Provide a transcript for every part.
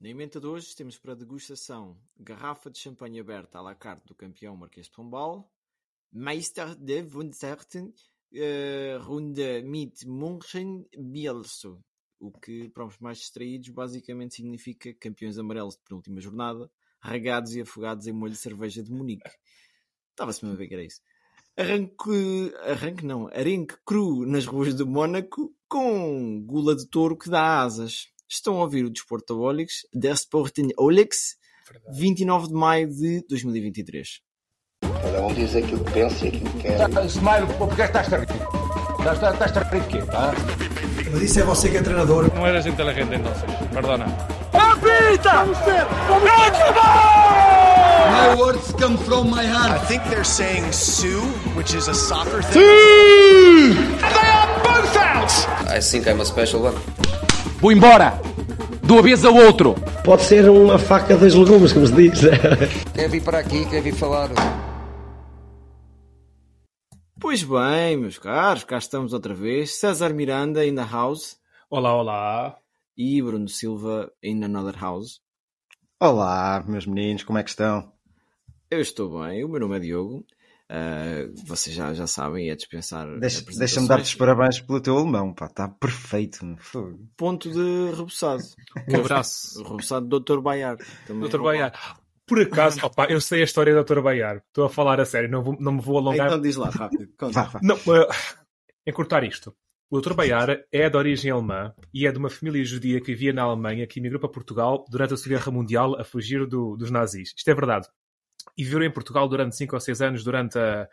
Na emenda de hoje temos para degustação garrafa de champanhe aberta à la carte do campeão Marquês de Pombal, Meister de Wunderten uh, Runde mit Munchen Bielso, o que para os mais distraídos basicamente significa campeões amarelos de penúltima jornada, regados e afogados em molho de cerveja de Munique. Estava-se mesmo a ver que era isso. Arranque, arranque não, arenque cru nas ruas de Mónaco com gula de touro que dá asas. Estão a ouvir o Desporto Olix, Der Sporting Olix, 29 de maio de 2023. Cada um diz aquilo que pensa e aquilo que quer. Tá, Smile, porque estás a rir? Estás a rir de quê? Ah? Mas isso é você que é treinador. No eres inteligente entonces, perdona. ¡Apita! My words come from my heart. I think they're saying Sue, which is a soccer thing. They are both out! I think I'm a special one. Vou embora! De uma vez ao outro! Pode ser uma faca dos legumes, como se diz. Quer vir para aqui, quer vir falar. Pois bem, meus caros, cá estamos outra vez. César Miranda in the house. Olá, olá. E Bruno Silva in another house. Olá, meus meninos, como é que estão? Eu estou bem, o meu nome é Diogo. Uh, vocês já, já sabem, é dispensar. Deixa, Deixa-me dar-te os parabéns pelo teu alemão, pá, está perfeito. Ponto de rebuçado. Um abraço. Rebuçado do Dr. Baiar. Dr. Baiar. Por acaso, opa, eu sei a história do Dr. Baiar. Estou a falar a sério, não, vou, não me vou alongar. Então diz lá, rápido. Vá, vá. Não, uh, encurtar isto. O Dr. Baiar é de origem alemã e é de uma família judia que vivia na Alemanha, que emigrou para Portugal durante a Segunda Guerra Mundial a fugir do, dos nazis. Isto é verdade. E viveram em Portugal durante 5 ou 6 anos durante a,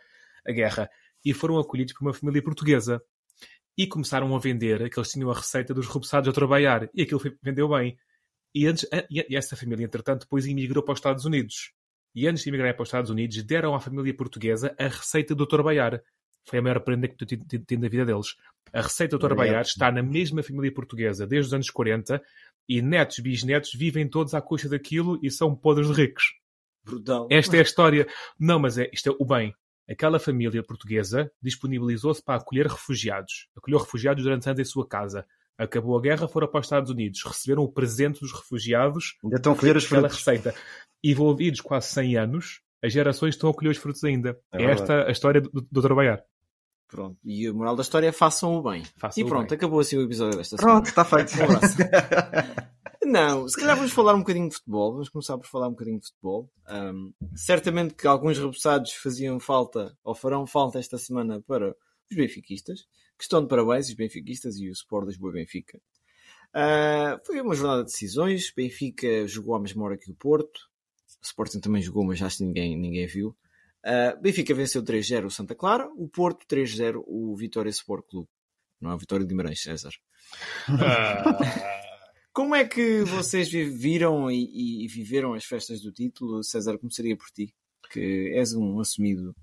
a guerra. E foram acolhidos por uma família portuguesa. E começaram a vender, que eles tinham a receita dos rebuçados a trabalhar. E aquilo vendeu bem. E, antes, e essa família, entretanto, depois emigrou para os Estados Unidos. E antes de emigrarem para os Estados Unidos, deram à família portuguesa a receita do Dr. Baiar. Foi a maior prenda que tido na vida deles. A receita do Dr. Baiar está na mesma família portuguesa desde os anos 40 e netos, bisnetos vivem todos à custa daquilo e são podres de ricos. Brutal. Esta é a história. Não, mas é, isto é o bem. Aquela família portuguesa disponibilizou-se para acolher refugiados. Acolheu refugiados durante anos em sua casa. Acabou a guerra, foram para os Estados Unidos. Receberam o presente dos refugiados. Ainda estão a colher os frutos. receita. Envolvidos quase 100 anos, as gerações estão a colher os frutos ainda. É, esta a história do, do trabalhar. Pronto. E a moral da história é façam o bem. Façam e o pronto, bem. acabou assim o episódio desta Pronto, semana. está feito. Um abraço. Não, se calhar vamos falar um bocadinho de futebol. Vamos começar por falar um bocadinho de futebol. Um, certamente que alguns rebuçados faziam falta, ou farão falta esta semana para os benfiquistas, que estão de parabéns, os benfiquistas e o Sport Lisboa Benfica. Uh, foi uma jornada de decisões. Benfica jogou à mesma hora que o Porto. O Sporting também jogou, mas acho que ninguém, ninguém viu. Uh, Benfica venceu 3-0 o Santa Clara. O Porto 3-0 o Vitória Sport Clube. Não é o Vitória de Guimarães, César. Como é que vocês vi- viram e, e viveram as festas do título? César, começaria por ti, que és um assumido.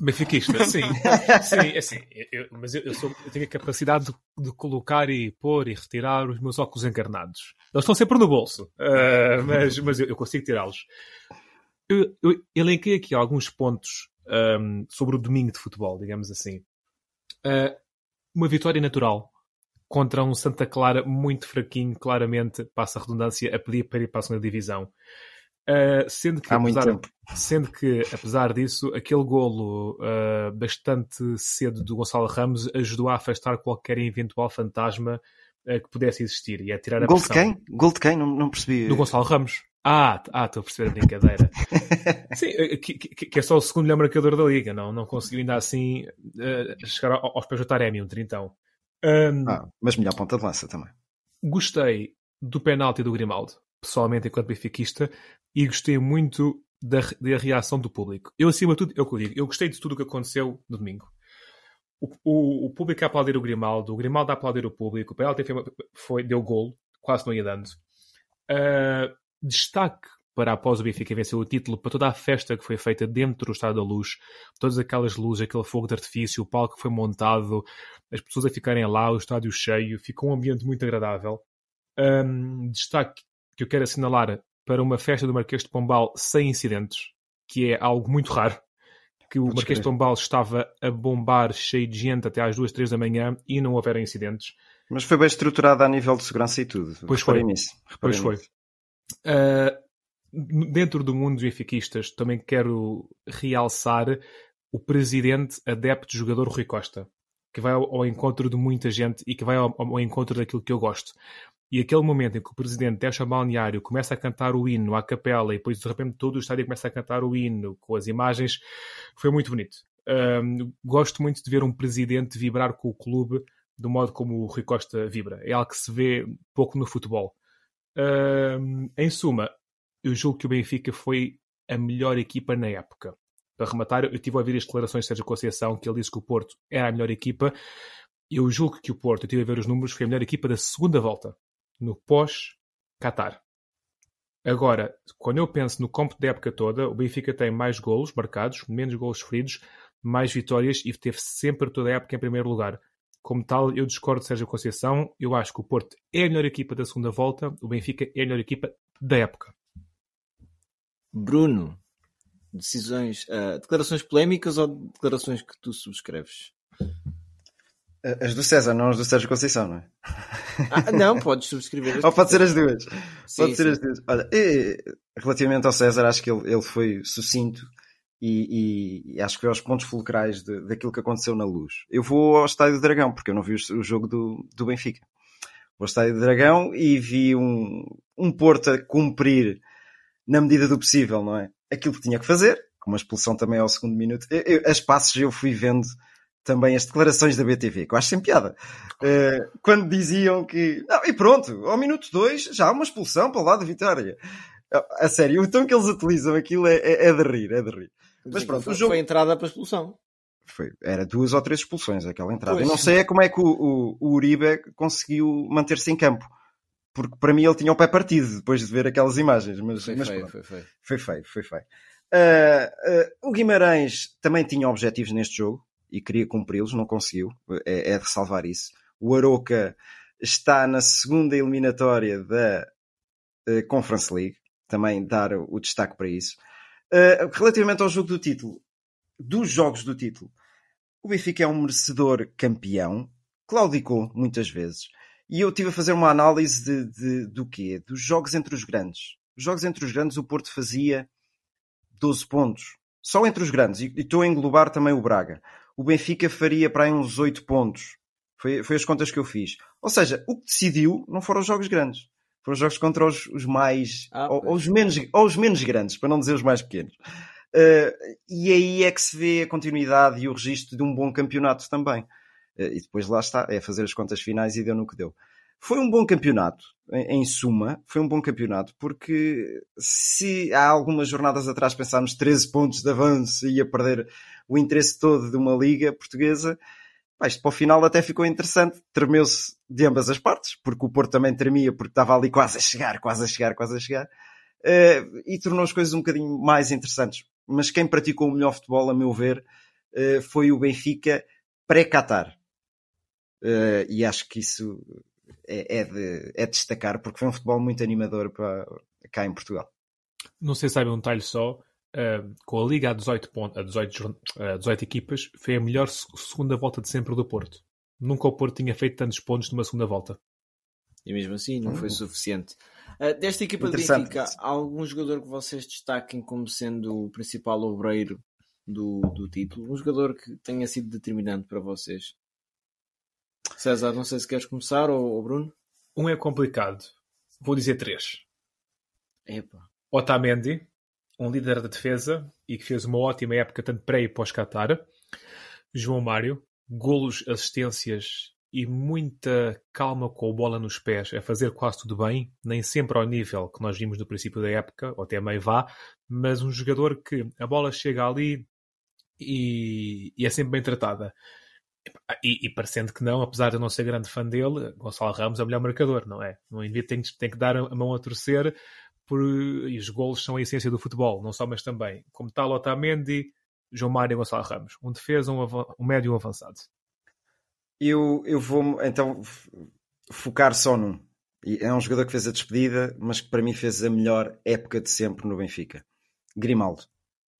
Benfiquista, sim. sim, é assim. eu- mas eu, eu sou- eu tenho a capacidade de, de colocar e pôr e retirar os meus óculos encarnados. Eles estão sempre no bolso, ah, mas, mas eu, consigo tirá-los. Eu, elenquei aqui alguns pontos ahm, sobre o domingo de futebol, digamos assim. Ah, uma vitória natural contra um Santa Clara muito fraquinho, claramente, passa a redundância, a pedir para ir para a segunda divisão. Ah, sendo que, Há muito apesar- tempo. Sendo que, apesar disso, aquele golo ah, bastante cedo do Gonçalo Ramos ajudou a afastar qualquer eventual fantasma ah, que pudesse existir e a tirar a Gol de pressão. quem? Gol de quem? Não, não percebi. Do Gonçalo Ramos. Ah, ah, estou a perceber a brincadeira. Sim, eh, que, que- que é só o segundo melhor marcador da liga, não, não conseguiu ainda assim eh, chegar ao- aos pés do Taremi, um trintão. Ahm, Ah, mas melhor ponta de lança também. Gostei do penalti do Grimaldo, pessoalmente enquanto benfiquista, e gostei muito da, da reação do público. Eu, acima de tudo, é o que eu digo, eu gostei de tudo o que aconteceu no domingo. O, o, o público a aplaudir o Grimaldo, o Grimaldo a aplaudir o público, o penalti foi, foi- deu gol, quase não ia dando. Ah, destaque para após o Benfica vencer o título, para toda a festa que foi feita dentro do Estado da Luz, todas aquelas luzes, aquele fogo de artifício, o palco que foi montado, as pessoas a ficarem lá, o estádio cheio, ficou um ambiente muito agradável. Um, destaque que eu quero assinalar para uma festa do Marquês de Pombal sem incidentes, que é algo muito raro. Que o Marquês de. Pombal estava a bombar cheio de gente até às duas, três da manhã e não houveram incidentes. Mas foi bem estruturado a nível de segurança e tudo. Pois Reparei foi. nisso. Pois foi. Uh, dentro do mundo dos benfiquistas, também quero realçar o presidente adepto jogador Rui Costa, que vai ao, ao, encontro de muita gente e que vai ao, ao, encontro daquilo que eu gosto. E aquele momento em que o presidente deixa o balneário, começa a cantar o hino à capela e depois de repente todo o estádio começa a cantar o hino com as imagens, foi muito bonito. Um, gosto muito de ver um presidente vibrar com o clube do modo como o Rui Costa vibra. É algo que se vê pouco no futebol. Um, em suma, eu julgo que o Benfica foi a melhor equipa na época. Para rematar, eu tive a ouvir as declarações de Sérgio Conceição que ele disse que o Porto era a melhor equipa. Eu julgo que o Porto, eu tive a ver os números, foi a melhor equipa da segunda volta, no pós-Qatar. Agora, quando eu penso no campo da época toda, o Benfica tem mais golos marcados, menos golos sofridos, mais vitórias e teve sempre toda a época em primeiro lugar. Como tal, eu discordo de Sérgio Conceição. Eu acho que o Porto é a melhor equipa da segunda volta, o Benfica é a melhor equipa da época. Bruno, decisões, uh, declarações polémicas ou declarações que tu subscreves? As do César, não as do Sérgio Conceição, não é? Ah, não, podes subscrever. Ou pode ser as duas. Sim, pode ser sim. as duas. Olha, relativamente ao César, acho que ele, ele foi sucinto e, e, e, acho que foi aos pontos fulcrais de, daquilo que aconteceu na luz. Eu vou ao Estádio do Dragão, porque eu não vi o, o jogo do, do Benfica. Vou ao Estádio do Dragão e vi um, um Porto a cumprir, na medida do possível, não é? Aquilo que tinha que fazer, com uma expulsão também ao segundo minuto. Eu, eu, as passos eu fui vendo também as declarações da BTV, que eu acho sem piada. Uh, quando diziam que. Não, e pronto, ao minuto 2 já há uma expulsão para o lado da vitória. A sério, o tom que eles utilizam aquilo é, é, é de rir, é de rir. Mas pronto, foi, o jogo... foi entrada para expulsão. Foi, era duas ou três expulsões aquela entrada. Pois. Eu não sei é como é que o, o, o Uribe conseguiu manter-se em campo. Porque para mim ele tinha o pé partido depois de ver aquelas imagens. Mas, foi, mas feio, foi feio. Foi feio, foi feio. Uh, uh, o Guimarães também tinha objetivos neste jogo e queria cumpri-los, não conseguiu. É, é de salvar isso. O Aroca está na segunda eliminatória da uh, Conference League. Também dar o destaque para isso. Relativamente ao jogo do título, dos jogos do título, o Benfica é um merecedor campeão, claudicou muitas vezes. E eu estive a fazer uma análise de, de, do quê? Dos jogos entre os grandes. Os jogos entre os grandes, o Porto fazia 12 pontos. Só entre os grandes. E estou a englobar também o Braga. O Benfica faria para aí uns 8 pontos. Foi, foi as contas que eu fiz. Ou seja, o que decidiu não foram os jogos grandes. Foram jogos contra os, os mais. Ah, ou, ou, os menos, ou os menos grandes, para não dizer os mais pequenos. Uh, e aí é que se vê a continuidade e o registro de um bom campeonato também. Uh, e depois lá está, é fazer as contas finais e deu no que deu. Foi um bom campeonato, em, suma, foi um bom campeonato, porque se há algumas jornadas atrás pensámos 13 pontos de avanço e ia perder o interesse todo de uma liga portuguesa, Pá, isto para o final até ficou interessante, tremeu-se de ambas as partes, porque o Porto também tremia, porque estava ali quase a chegar, quase a chegar, quase a chegar, uh, e tornou as coisas um bocadinho mais interessantes. Mas quem praticou o melhor futebol, a meu ver, uh, foi o Benfica pré-Qatar. Uh, e acho que isso é, é, de, é de destacar, porque foi um futebol muito animador para, cá em Portugal. Não sei se sabe um detalhe só, uh, com a Liga a 18, pontos, a 18, a 18 equipas, foi a melhor segunda volta de sempre do Porto. Nunca o Porto tinha feito tantos pontos numa segunda volta. E mesmo assim não foi hum. suficiente. Uh, desta equipa de Benfica, há algum jogador que vocês destaquem como sendo o principal obreiro do, do título? Um jogador que tenha sido determinante para vocês? César, não sei se queres começar ou, ou Bruno? Um é complicado. Vou dizer três. Epa. Otamendi, um líder da defesa e que fez uma ótima época tanto pré e pós-Qatar. João Mário, golos, assistências e muita calma com a bola nos pés, a fazer quase tudo bem, nem sempre ao nível que nós vimos no princípio da época, ou até meio vá, mas um jogador que a bola chega ali e, e é sempre bem tratada. E, e, parecendo que não, apesar de eu não ser grande fã dele, Gonçalo Ramos é o melhor marcador, não é? No indivíduo tem, tem que dar a mão a torcer por, e os golos são a essência do futebol, não só, mas também. Como tal, Otamendi, João Mário e Gonçalo Ramos. Um defesa, um, um médio e um avançado. Eu, eu vou então focar só num. É um jogador que fez a despedida, mas que para mim fez a melhor época de sempre no Benfica. Grimaldo.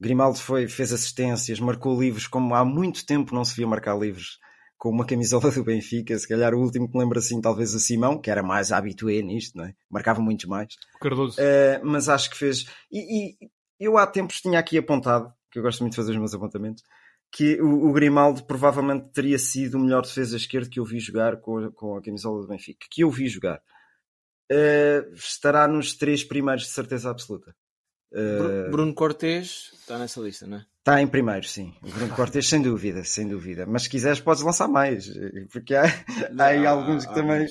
Grimaldo foi, fez assistências, marcou livros como há muito tempo não se via marcar livros com uma camisola do Benfica, se calhar o último que me lembro assim, talvez o Simão, que era mais habitué nisto, não é? Marcava muitos mais. Cardoso. Uh, mas acho que fez. E, e, eu há tempos tinha aqui apontado, que eu gosto muito de fazer os meus apontamentos, que o, o Grimaldo provavelmente teria sido o melhor defesa esquerdo que eu vi jogar com a, com a camisola do Benfica. Que eu vi jogar. Uh, estará nos três primeiros de certeza absoluta. Uh, Bruno Cortes está nessa lista, não é? Está em primeiro, sim. O Bruno Cortes, sem dúvida, sem dúvida. Mas se quiseres, podes lançar mais, porque há, há aí alguns que também.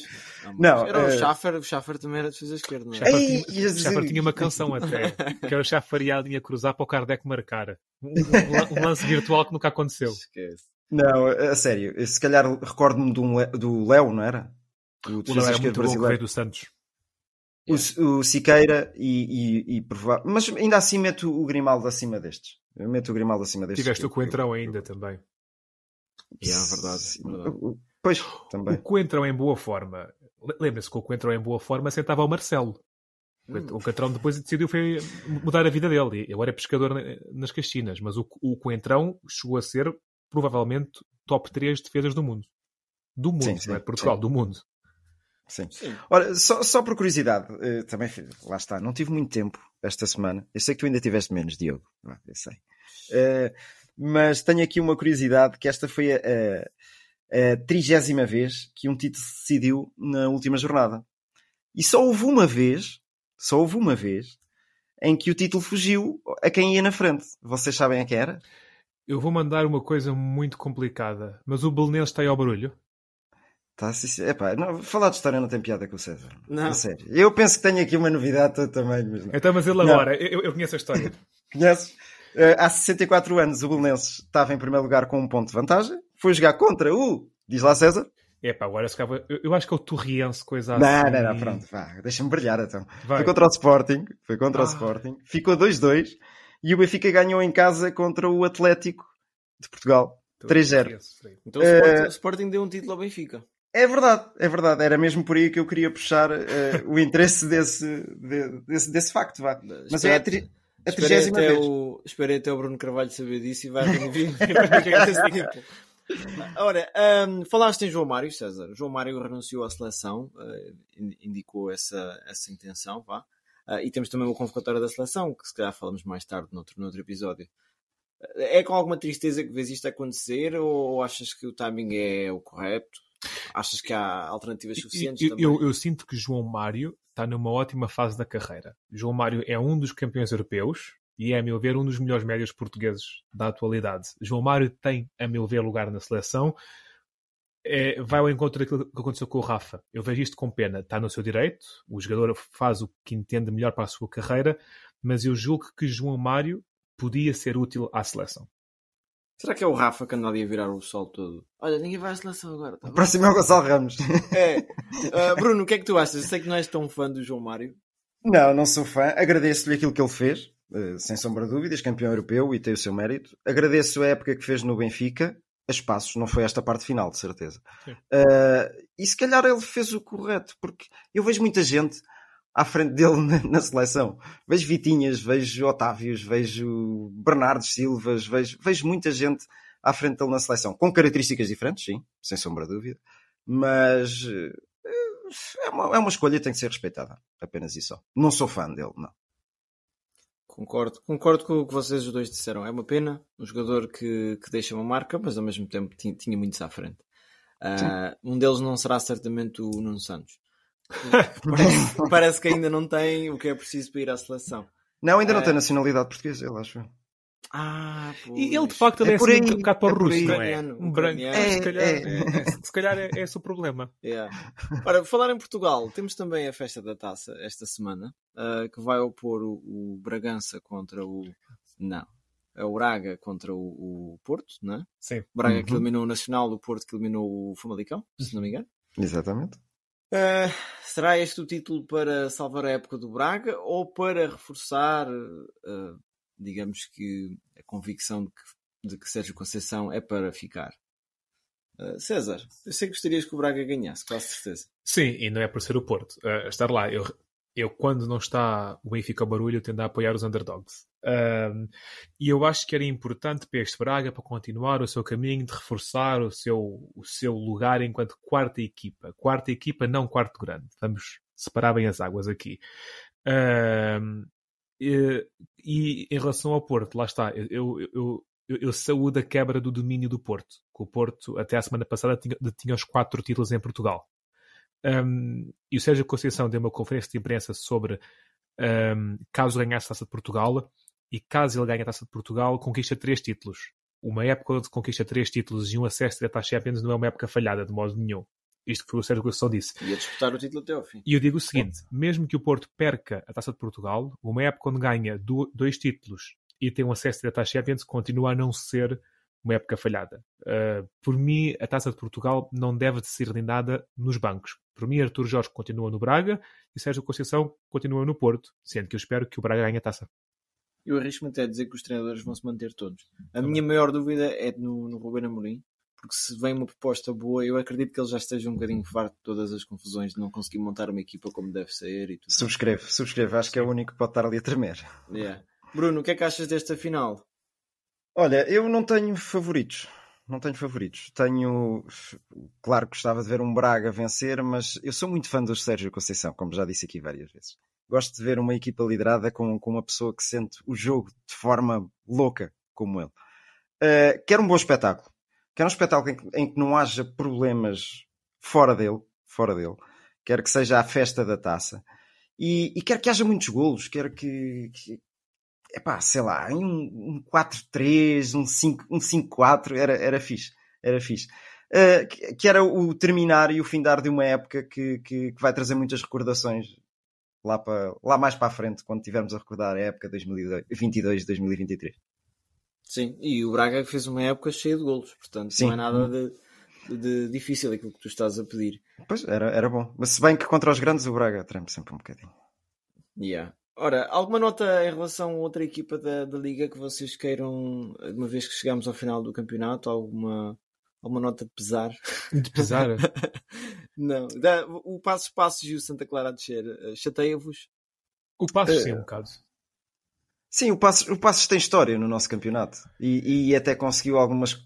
Não, era uh... o Schaffer, o Schaffer também era defesa esquerda, não é? Schaffer, Ei, tinha, Schaffer tinha uma canção até, que era o Schaffer ia a linha cruzar para o Kardec marcar. Um, um, um lance virtual que nunca aconteceu. Esquece. Não, a sério, se calhar recordo-me do, do Léo, não era? O, o Léo era muito brasileiro. bom, do Santos. O, o Siqueira e, e, e Mas ainda assim meto o Grimaldo acima destes. Eu meto o Grimaldo acima destes. Tiveste o Coentrão ainda também. É verdade. verdade. Pois, também. O Coentrão em boa forma. Lembra-se que o Coentrão em boa forma sentava o Marcelo. Hum. O Coentrão depois decidiu foi mudar a vida dele. Eu era pescador nas Caxinas, mas o, o Coentrão chegou a ser provavelmente top 3 defesas do mundo. Do mundo, sim, sim, não é Portugal, sim. do mundo. Sim. Sim. Olha, só, só por curiosidade, uh, também, lá está, não tive muito tempo esta semana. Eu sei que tu ainda tiveste menos, Diogo. Ah, eu sei. Uh, mas tenho aqui uma curiosidade, que esta foi a, a, trigésima vez que um título se decidiu na última jornada. E só houve uma vez, só houve uma vez, em que o título fugiu a quem ia na frente. Vocês sabem a quem era? Eu vou mandar uma coisa muito complicada, mas o Belenense está aí ao barulho? Tá, sim, sim. Epá, não, falar de história não tem piada com o César. Não. sério. Eu penso que tenho aqui uma novidade também. Mas Então, mas ele agora, eu, eu, conheço a história. Conheces? Uh, há 64 anos o Belenenses estava em primeiro lugar com um ponto de vantagem. Foi jogar contra o. Diz lá César. Epá, agora se eu, eu acho que é o Torriense, coisa não, assim. Não, não, pronto, vá, deixa-me brilhar então. Vai. Foi contra o Sporting. Foi contra ah. o Sporting. Ficou 2-2 e o Benfica ganhou em casa contra o Atlético de Portugal. 3-0. Então o Sporting, uh, o Sporting deu um título ao Benfica. É verdade, é verdade. Era mesmo por aí que eu queria puxar uh, o interesse desse, de, desse, desse facto. Vá. Mas é a, tri, a trigésima vez. O, esperei até o Bruno Carvalho saber disso e vai remover. Ora, um, falaste em João Mário, César. João Mário renunciou à seleção, uh, indicou essa, essa intenção, vá. Uh, e temos também o convocatório da seleção, que se calhar falamos mais tarde noutro, noutro episódio. É com alguma tristeza que vês isto acontecer ou achas que o timing é o correto? Achas que há alternativas suficientes? Eu, eu, eu, sinto que João Mário está numa ótima fase da carreira. João Mário é um dos campeões europeus e é, a meu ver, um dos melhores médios portugueses da atualidade. João Mário tem, a meu ver, lugar na seleção. É, vai ao encontro daquilo que aconteceu com o Rafa. Eu vejo isto com pena. Está no seu direito, o jogador faz o que entende melhor para a sua carreira, mas eu julgo que João Mário podia ser útil à seleção. Será que é o Rafa que anda ali a virar o sol todo? Olha, ninguém vai à seleção agora. Tá o próximo é o Gonçalo Ramos. É. Uh, Bruno, o que é que tu achas? Eu sei que não és tão fã do João Mário. Não, não sou fã. Agradeço-lhe aquilo que ele fez, uh, sem sombra de dúvidas, campeão europeu e tem o seu mérito. Agradeço a época que fez no Benfica, a espaços, não foi esta parte final, de certeza. Uh, e se calhar ele fez o correto, porque eu vejo muita gente à frente dele na, na, seleção. Vejo Vitinhas, vejo Otávios, vejo Bernardo Silvas, vejo, vejo muita gente à frente dele na seleção, com características diferentes, sim, sem sombra de dúvida, mas eh, é uma, é uma escolha tem que ser respeitada, apenas isso. Não sou fã dele, não. Concordo, concordo com o que vocês os dois disseram. É uma pena, um jogador que, que deixa uma marca, mas ao mesmo tempo tinha, tinha muitos à frente. Uh, um deles não será certamente o Nuno Santos. Parece, parece, que ainda não tem o que é preciso para ir à seleção. Não, ainda é... não tem nacionalidade portuguesa, eu acho. Ah, pois. E ele de facto é, é por aí, um bocado para o é russo, não é? Um branco. É, se calhar, é. é, se calhar é, é esse o problema. Yeah. Ora, falar em Portugal, temos também a festa da taça esta semana, uh, que vai opor o, o, Bragança contra o. Não. É o Braga contra o, o Porto, não é? Sim. O Braga uhum. que eliminou o Nacional, o Porto que eliminou o Famalicão, se não me engano. Exatamente. Uh, será este o título para salvar a época do Braga ou para reforçar, uh, digamos que, a convicção de que, de que Sérgio Conceição é para ficar? Uh, César, eu sei que gostarias que o Braga ganhasse, com certeza. Sim, e não é por ser o Porto. estar lá, eu eu, quando não está o Benfica ao barulho, tendo a apoiar os underdogs. Um, e eu acho que era importante para este Braga para continuar o seu caminho de reforçar o seu, o seu lugar enquanto quarta equipa. Quarta equipa, não quarto grande. Vamos separar bem as águas aqui. Um, e, e, em relação ao Porto, lá está, eu, eu, eu, eu, saúdo a quebra do domínio do Porto. Que o Porto, até a semana passada, tinha, tinha os quatro títulos em Portugal. Um, e o Sérgio Conceição deu uma conferência de imprensa sobre um, caso ganhasse a Taça de Portugal e caso ele ganhe a Taça de Portugal, conquista três títulos. Uma época onde conquista três títulos e um acesso direto à Champions não é uma época falhada, de modo nenhum. Isto que foi o Sérgio Conceição disse. Ia disputar o título até ao fim. E eu digo o seguinte: mesmo que o Porto perca a Taça de Portugal, uma época onde ganha dois títulos e tem um acesso direto à Champions, continua a não ser uma época falhada. Uh, por mim, a Taça de Portugal não deve de ser lindada nos bancos. Por mim, Artur Jorge continua no Braga e Sérgio Conceição continua no Porto, sendo que eu espero que o Braga ganhe a taça. Eu arrisco-me até a dizer que os treinadores vão se manter todos. A minha maior dúvida é no, no Ruben Amorim, porque se vem uma proposta boa, eu acredito que ele já esteja um bocadinho farto de todas as confusões de não conseguir montar uma equipa como deve ser e tudo. Subscreve, subscreve. Acho que é o único que pode estar ali a tremer. Yeah. Bruno, o que é que achas desta final? Olha, eu não tenho favoritos. Não tenho favoritos. Tenho. Claro que gostava de ver um Braga vencer, mas eu sou muito fã do Sérgio Conceição, como já disse aqui várias vezes. Gosto de ver uma equipa liderada com, com uma pessoa que sente o jogo de forma louca, como ele. Uh, quero um bom espetáculo. Quero um espetáculo em que, em que não haja problemas fora dele. Fora dele. Quero que seja a festa da taça. E, e quero que haja muitos golos. Quero que, que, epá, sei lá, um, um 4-3, um 5-4, um 5 era, era fixe. Era fixe. Uh, que, que, era o terminar e o findar de uma época que, que, que vai trazer muitas recordações lá, para, lá mais para a frente, quando tivermos a recordar a época 2022-2023. Sim, e o Braga fez uma época cheia de golos, portanto Sim. não é nada de, de, difícil aquilo que tu estás a pedir. Pois, era, era bom. Mas se bem que contra os grandes o Braga treme sempre um bocadinho. Yeah. Ora, alguma nota em relação a outra equipa da, da Liga que vocês queiram, uma vez que chegamos ao final do campeonato, alguma, alguma nota de pesar? De pesar? Não. O Passos Passos e o Santa Clara a descer, eh, chateia-vos? O Passos, uh, sim, um bocado. Sim, o Passos, o Passos tem história no nosso campeonato e, e até conseguiu algumas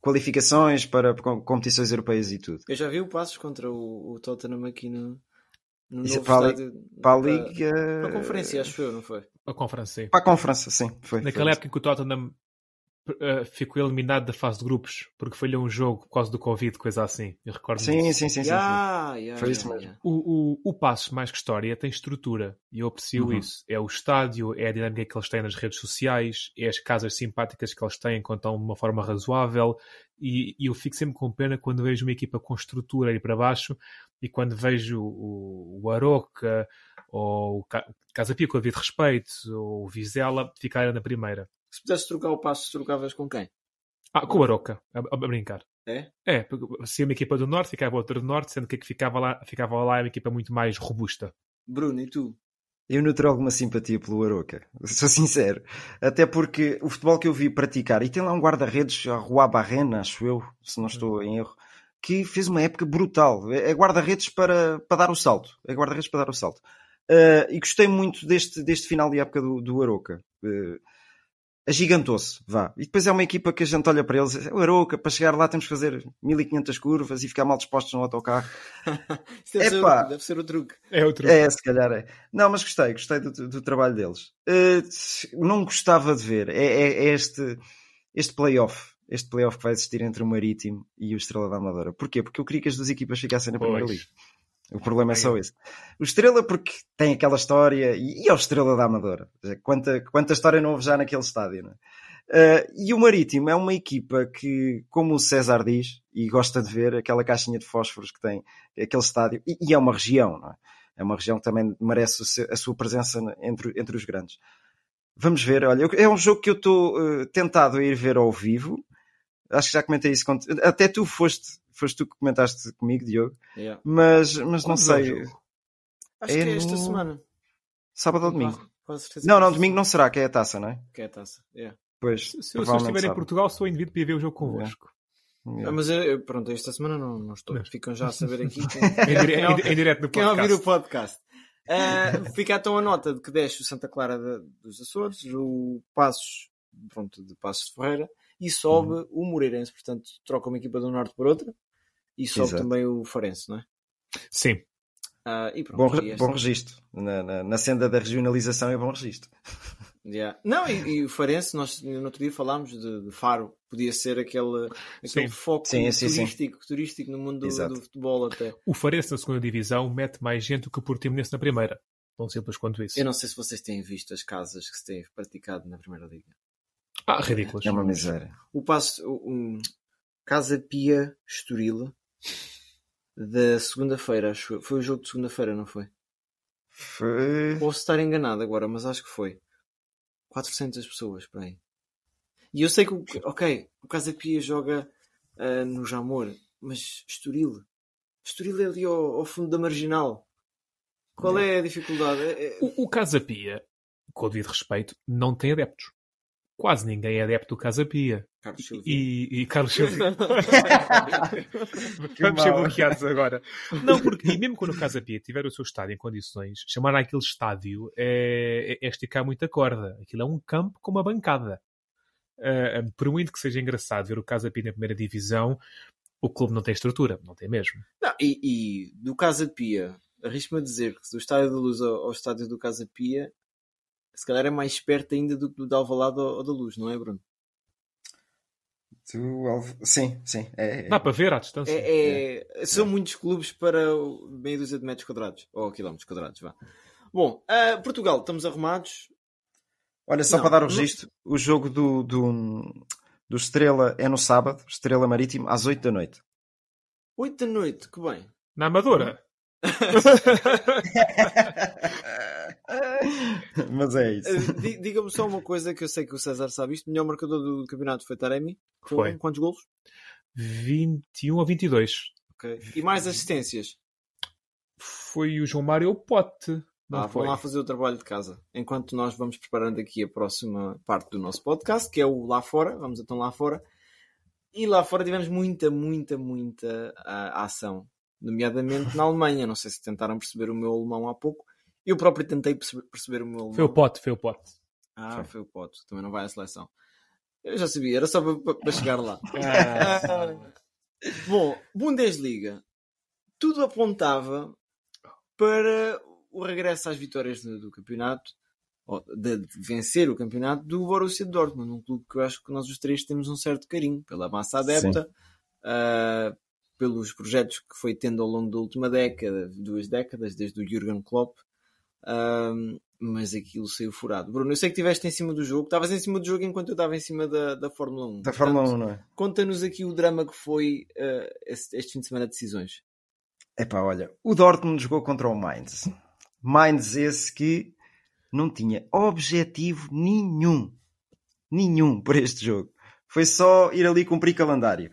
qualificações para competições europeias e tudo. Eu já vi o Passos contra o, o Tottenham aqui no, no Isso é para, a, para a Liga. Para a conferência, acho eu, não foi? Para a conferência. Para a conferência, sim. Foi, Naquela foi. época em que o Tottenham uh, ficou eliminado da fase de grupos porque falhou um jogo por causa do Covid, coisa assim. Eu recordo sim, sim, sim, sim, yeah, sim. Yeah, Foi isso mesmo. O, o, o passo, mais que história, tem estrutura e eu aprecio uhum. isso. É o estádio, é a dinâmica que eles têm nas redes sociais, é as casas simpáticas que eles têm quando estão de uma forma razoável. E, e eu fico sempre com pena quando vejo uma equipa com estrutura aí para baixo e quando vejo o, o Aroca ou o Casa Pia com a de respeito ou o Vizela ficarem na primeira. Se pudesse trocar o passo, trocavas com quem? Ah, com o Aroca, a, a, brincar. É? É, porque se uma equipa do Norte, ficava outra do Norte, sendo que a que ficava lá, ficava lá é uma equipa muito mais robusta. Bruno, e tu? Eu nutro alguma simpatia pelo Aroca, sou sincero. Até porque o futebol que eu vi praticar, e tem lá um guarda-redes, a Rua Barrena, acho eu, se não estou em erro, que fez uma época brutal. É, é guarda-redes para, para dar o salto. É guarda-redes para dar o salto. Uh, e gostei muito deste, deste final de época do, do Aroca. Uh, agigantou-se, vá. E depois é uma equipa que a gente olha para eles, o Aroca, para chegar lá temos que fazer 1500 curvas e ficar mal dispostos no autocarro. Isso deve, ser o, deve ser o truque. É o truque. É, se calhar é. Não, mas gostei, gostei do, do trabalho deles. Uh, não gostava de ver, é, é, é este, este playoff. Este playoff que vai existir entre o Marítimo e o Estrela da Amadora. Porquê? Porque eu queria que as duas equipas ficassem na pois. Primeira Liga. O problema é só esse. O Estrela, porque tem aquela história, e, e é o Estrela da Amadora. Quanta, quanta história não houve já naquele estádio, não é? Uh, e o Marítimo é uma equipa que, como o César diz, e gosta de ver aquela caixinha de fósforos que tem aquele estádio, e, e é uma região, não é? É uma região que também merece a sua presença entre, entre os grandes. Vamos ver, olha, é um jogo que eu estou uh, tentado a ir ver ao vivo. Acho que já comentei isso. Até tu foste foste tu que comentaste comigo, Diogo. Yeah. Mas, mas não sei. É Acho é que é esta no... semana. Sábado ou domingo? Não, não, domingo não será, que é a taça, não é? Que é a taça, yeah. Pois, se, se eu estiver em Portugal, sou indivíduo para ir ver o jogo convosco. Yeah. Ah, mas eu, pronto, esta semana não, não estou. Ficam já a saber aqui. Quem, em, direto no podcast. Quem ouvir o podcast. Uh, fica então a nota de que desce o Santa Clara de, dos Açores, o Passos, pronto, de Passos de Ferreira, e sobe uhum. o Moreirense. Portanto, troca uma equipa do Norte por outra, e sobe Exato. também o Farense, não é? Sim. Uh, pronto, bom, esta... bom registro. Na, na, na, senda da regionalização é bom registro. Yeah. Não, e, e, o Farense, nós no outro dia falámos de, de Faro, podia ser aquele, aquele foco sim, sim, turístico, sim. turístico no mundo do, do, futebol até. O Farense na segunda divisão mete mais gente do que o Portimonense na primeira. Tão simples quanto isso. Eu não sei se vocês têm visto as casas que se têm praticado na primeira liga. Ah, ridículas. É uma miséria. O passo, o, um, Casa Pia Estoril da segunda-feira, acho Foi o jogo de segunda-feira, não foi? Foi. Posso estar enganado agora, mas acho que foi. 400 pessoas, por aí. E eu sei que, ok, o Casa Pia joga uh, no Jamor, mas Estoril. Estoril é ali ao, ao fundo da marginal. Qual é, é a dificuldade? É, é... O, o Casa Pia, com o devido respeito, não tem adeptos quase ninguém é adepto do Casa Pia. Carlos e, e Carlos Silva. Vamos ser bloqueados agora. Não, porque e mesmo quando o Casa Pia tiver o seu estádio em condições, chamar aquele estádio é, é, é esticar muita corda. Aquilo é um campo com uma bancada. Uh, por muito que seja engraçado ver o Casa Pia na primeira divisão, o clube não tem estrutura, não tem mesmo. Não, e, e do Casa Pia, arrisco-me a dizer que do Estádio da Luz ao, ao estádio do Casa Pia se calhar é mais perto ainda do, do de Alvalade ou, ou da Luz, não é, Bruno? Do Sim, sim. É, é... Dá para ver à distância. É, é... São muitos clubes para meia dúzia de metros quadrados, ou quilómetros quadrados, vá. Bom, uh, Portugal, estamos arrumados. Olha, só não, para dar o registro, não... o jogo do, do, do Estrela é no sábado, Estrela Marítimo, às 8 da noite. 8 da noite, que bem. Na Amadora? Mas é isso. Uh, Diga-me só uma coisa que eu sei que o César sabe isto. O melhor marcador do campeonato foi Taremi. Foi. Quantos golos? 21 ou 22. Ok. E mais assistências? Foi o João Mário Pote. Ah, vão lá fazer o trabalho de casa. Enquanto nós vamos preparando aqui a próxima parte do nosso podcast, que é o Lá Fora. Vamos então lá fora. E lá fora tivemos muita, muita, muita uh, ação. Nomeadamente na Alemanha. Não sei se tentaram perceber o meu alemão há pouco. Eu próprio tentei perceber o meu alemão. Foi o pote, foi o pote. Ah, foi, foi o pote. Também não vai à seleção. Eu já sabia, era só para, para chegar lá. Ah. Bom, Bundesliga. Tudo apontava para o regresso às vitórias do, do campeonato, de, de, vencer o campeonato do Borussia Dortmund, um clube que eu acho que nós os três temos um certo carinho pela massa adepta, uh, pelos projetos que foi tendo ao longo da última década, duas décadas, desde o Jürgen Klopp, um, mas aquilo saiu furado. Bruno, eu sei que estiveste em cima do jogo, estavas em cima do jogo enquanto eu estava em cima da, da Fórmula 1. Da Fórmula 1, não é? Conta-nos aqui o drama que foi uh, este, este, fim de semana de decisões. Epá, olha, o Dortmund jogou contra o Mainz. Mainz esse que não tinha objetivo nenhum. Nenhum para este jogo. Foi só ir ali cumprir calendário.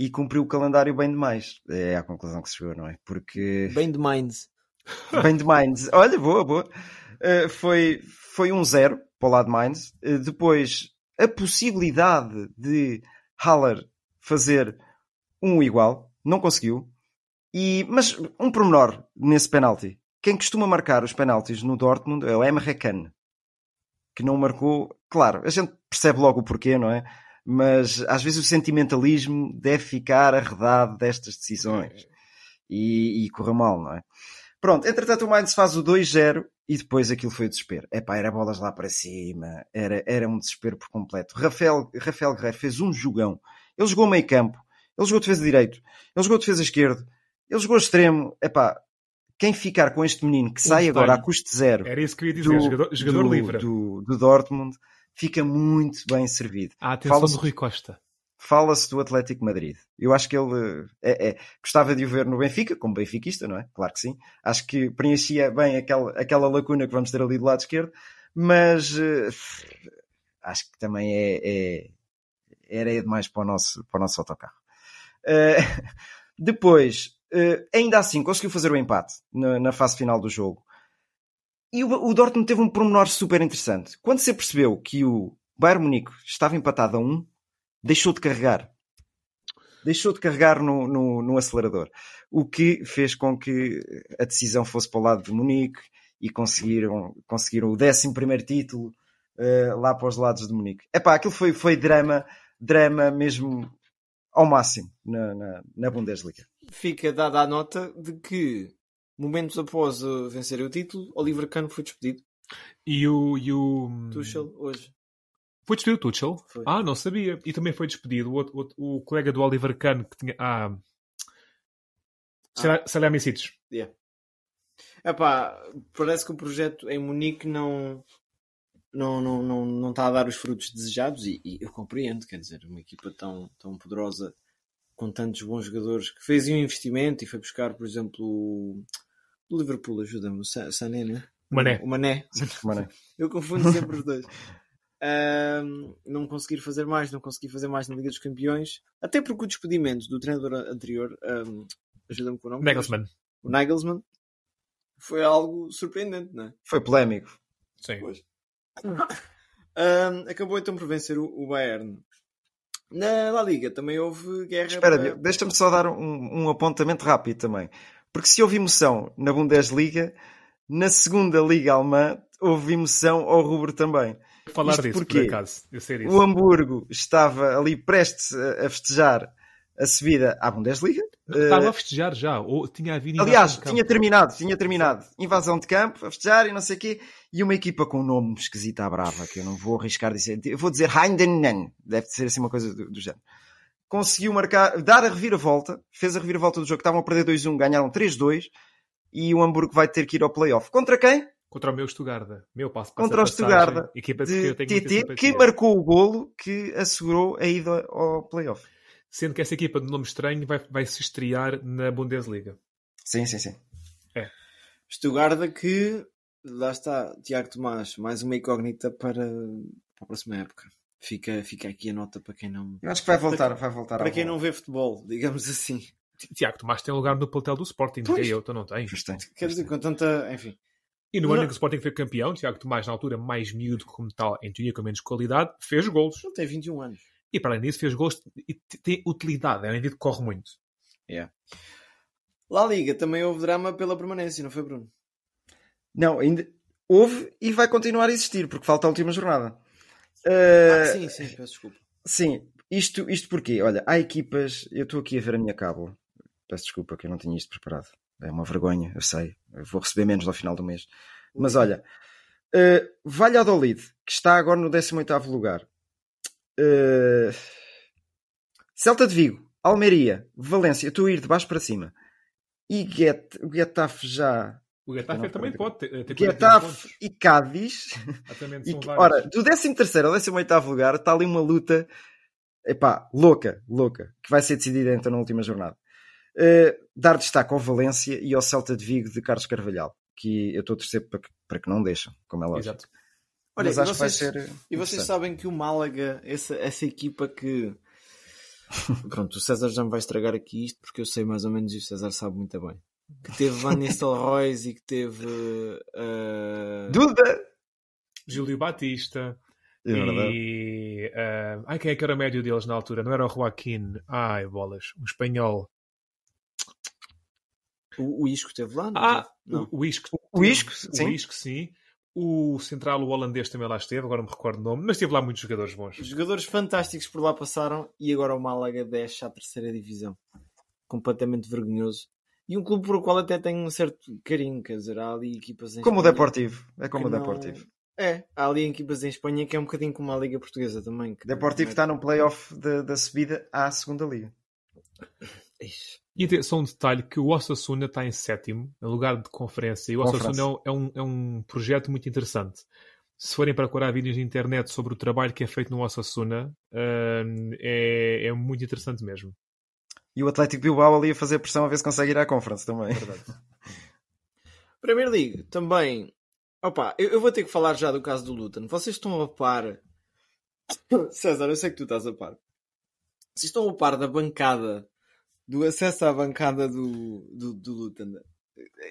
E cumpriu o calendário bem demais. É a conclusão que se chegou, não é? Porque. Bem de Mainz. Bem de Mainz. Olha, boa, boa. Uh, foi, foi um zero para o lado de Mainz. Uh, depois, a possibilidade de Haller fazer um igual. Não conseguiu. E, mas um pormenor nesse penalti. Quem costuma marcar os penaltis no Dortmund é o Emre Can. Que não marcou. Claro, a gente percebe logo o porquê, não é? Mas às vezes o sentimentalismo deve ficar arredado destas decisões. E, e correu mal, não é? Pronto, entretanto o Mainz faz o 2-0 e depois aquilo foi o desespero. Epá, era bolas lá para cima, era, era um desespero por completo. Rafael, Rafael Guerreiro fez um jogão. Ele jogou meio campo, ele jogou defesa direito, ele jogou defesa esquerdo, ele jogou extremo. Epá, quem ficar com este menino que um sai agora a custo zero era isso que eu ia dizer, do, jogador, jogador do, livre do, do, Dortmund fica muito bem servido. A atenção do Rui Costa fala-se do Atlético Madrid. Eu acho que ele é, é, gostava de o ver no Benfica, como benfiquista, não é? Claro que sim. Acho que preenchia bem aquela, aquela lacuna que vamos ter ali do lado esquerdo, mas uh, acho que também é, é, era demais para o nosso, para o nosso autocarro. Uh, depois, uh, ainda assim, conseguiu fazer o empate na, na fase final do jogo. E o, o Dortmund teve um pormenor super interessante. Quando se percebeu que o Bayern Munique estava empatado a 1, deixou de carregar. deixou de carregar no, no, no, acelerador, o que fez com que a decisão fosse para o lado de Munique e conseguiram, conseguiram o 11 título uh, lá para os lados de Munique. Epá, aquilo foi, foi drama, drama mesmo ao máximo na, na, na Bundesliga. Fica dada a nota de que, momentos após vencer o título, Oliver Kahn foi despedido. E o. E o... Tuchel, hoje. Foi despedido o Tuchel? Foi. Ah, não sabia. E também foi despedido o, o, o colega do Oliver Kahn que tinha. Ah. ah. Salami Cites. Yeah. Epá, parece que o projeto em Munique não, não, não, não, não está a dar os frutos desejados e, e, eu compreendo, quer dizer, uma equipa tão, tão poderosa com tantos bons jogadores que fez um investimento e foi buscar, por exemplo, o, o Liverpool, ajuda-me, o Sané, né? Mané. O Mané. Mané. Eu confundo sempre os dois. Um, não conseguir fazer mais, não conseguir fazer mais na Liga dos Campeões, até porque o despedimento do treinador anterior, um, ajuda-me com o nome. Nagelsmann. O Nagelsmann foi algo surpreendente, não é? Foi polémico. Sim. Pois. Um, acabou então por vencer o, o, Bayern. Na La Liga também houve guerra. Espera, para... deixa-me só dar um, um apontamento rápido também. Porque se houve emoção na Bundesliga, na segunda Liga Alemã houve emoção ao rubro também. Falar Isto disso, porque por acaso. O Hamburgo estava ali prestes a festejar a subida à Bundesliga. Estava a festejar já, ou tinha havido Aliás, tinha terminado, tinha terminado. Invasão de campo, a festejar e não sei o quê. E uma equipa com um nome esquisito à brava, que eu não vou arriscar dizer. Eu vou dizer Heindenen, deve ser assim uma coisa do, do género. Conseguiu marcar, dar a reviravolta, fez a reviravolta do jogo, estavam a perder 2-1, ganharam 3-2 e o Hamburgo vai ter que ir ao playoff. Contra quem? Contra o meu Stuttgart. Meu passo Contra o Stuttgart. Equipa de, TT, que marcou o golo que assegurou a ida ao playoff sendo que essa equipa de nome estranho vai, vai se estrear na Bundesliga. Sim, sim, sim. É. Stuttgart que, lá está, Tiago Tomás, mais uma incógnita para, para a próxima época. Fica, fica aqui a nota para quem não. Eu acho que vai voltar, para, vai voltar. Para quem não vê futebol, digamos assim. Tiago Tomás tem lugar no plantel do Sporting, pois. que eu, tu não tens. Quer dizer, com tanta. Enfim. E no ano em que o Sporting foi campeão, Tiago Tomás, na altura mais miúdo como tal, em teoria com menos qualidade, fez golos. Ele tem 21 anos. E para além disso, fez gols e tem utilidade. É um indivíduo que corre muito. Yeah. La Liga também houve drama pela permanência, não foi, Bruno? Não, ainda houve e vai continuar a existir, porque falta a última jornada. Uh... Ah, sim, sim, peço desculpa. Sim, isto, isto porquê? Olha, há equipas. Eu estou aqui a ver a minha cabo. Peço desculpa que eu não tinha isto preparado. É uma vergonha, eu sei. Eu vou receber menos ao final do mês. Mas olha, uh, Valladolid, que está agora no 18 lugar, Uh, Celta de Vigo, Almeria, Valência, estou a ir de baixo para cima. E Get, o Getafe já. O Getafe também pode ter. ter Getafe e Cádiz. E, ora, do 13 ao 18 lugar está ali uma luta epá, louca, louca, que vai ser decidida então na última jornada. Uh, dar destaque ao Valência e ao Celta de Vigo de Carlos Carvalhal, que eu estou a torcer para que, para que não deixam, como é lógico. Exato. Olha, Mas acho vocês, que vai ser. E vocês sabem que o Málaga, essa, essa equipa que. Pronto, o César já me vai estragar aqui isto porque eu sei mais ou menos e o César sabe muito bem. Que teve Van Nistelrooy e que teve. Uh... Duda! Júlio Batista. É e. Uh... Ai, quem é que era o médio deles na altura? Não era o Joaquim. Ai, bolas. Um espanhol. O, o Isco teve lá? Não ah, não. O, o Isco. O Isco, sim. O Isco, sim. O central, o holandês, também lá esteve, agora não me recordo o nome, mas teve lá muitos jogadores bons. Jogadores fantásticos por lá passaram e agora o Málaga desce à terceira divisão. Completamente vergonhoso. E um clube por o qual até tenho um certo carinho, quer dizer, há ali equipas em Como Espanha, o Deportivo, é como o Deportivo. Não... É, há ali equipas em Espanha que é um bocadinho como a Liga Portuguesa também. Que Deportivo é... está no playoff da subida à segunda Liga. Ixi. E só um detalhe que o Osasuna está em sétimo, em lugar de conferência. E o Osasuna é um, é um projeto muito interessante. Se forem procurar vídeos na internet sobre o trabalho que é feito no Osasuna, uh, é, é muito interessante mesmo. E o Atlético Bilbao ali a fazer pressão a ver se consegue ir à conference também. Verdade. Premier League, também. Opa, eu, eu, vou ter que falar já do caso do Luton. Vocês estão a par. César, eu sei que tu estás a par. Vocês estão a par da bancada do acesso à bancada do, do, do Luton.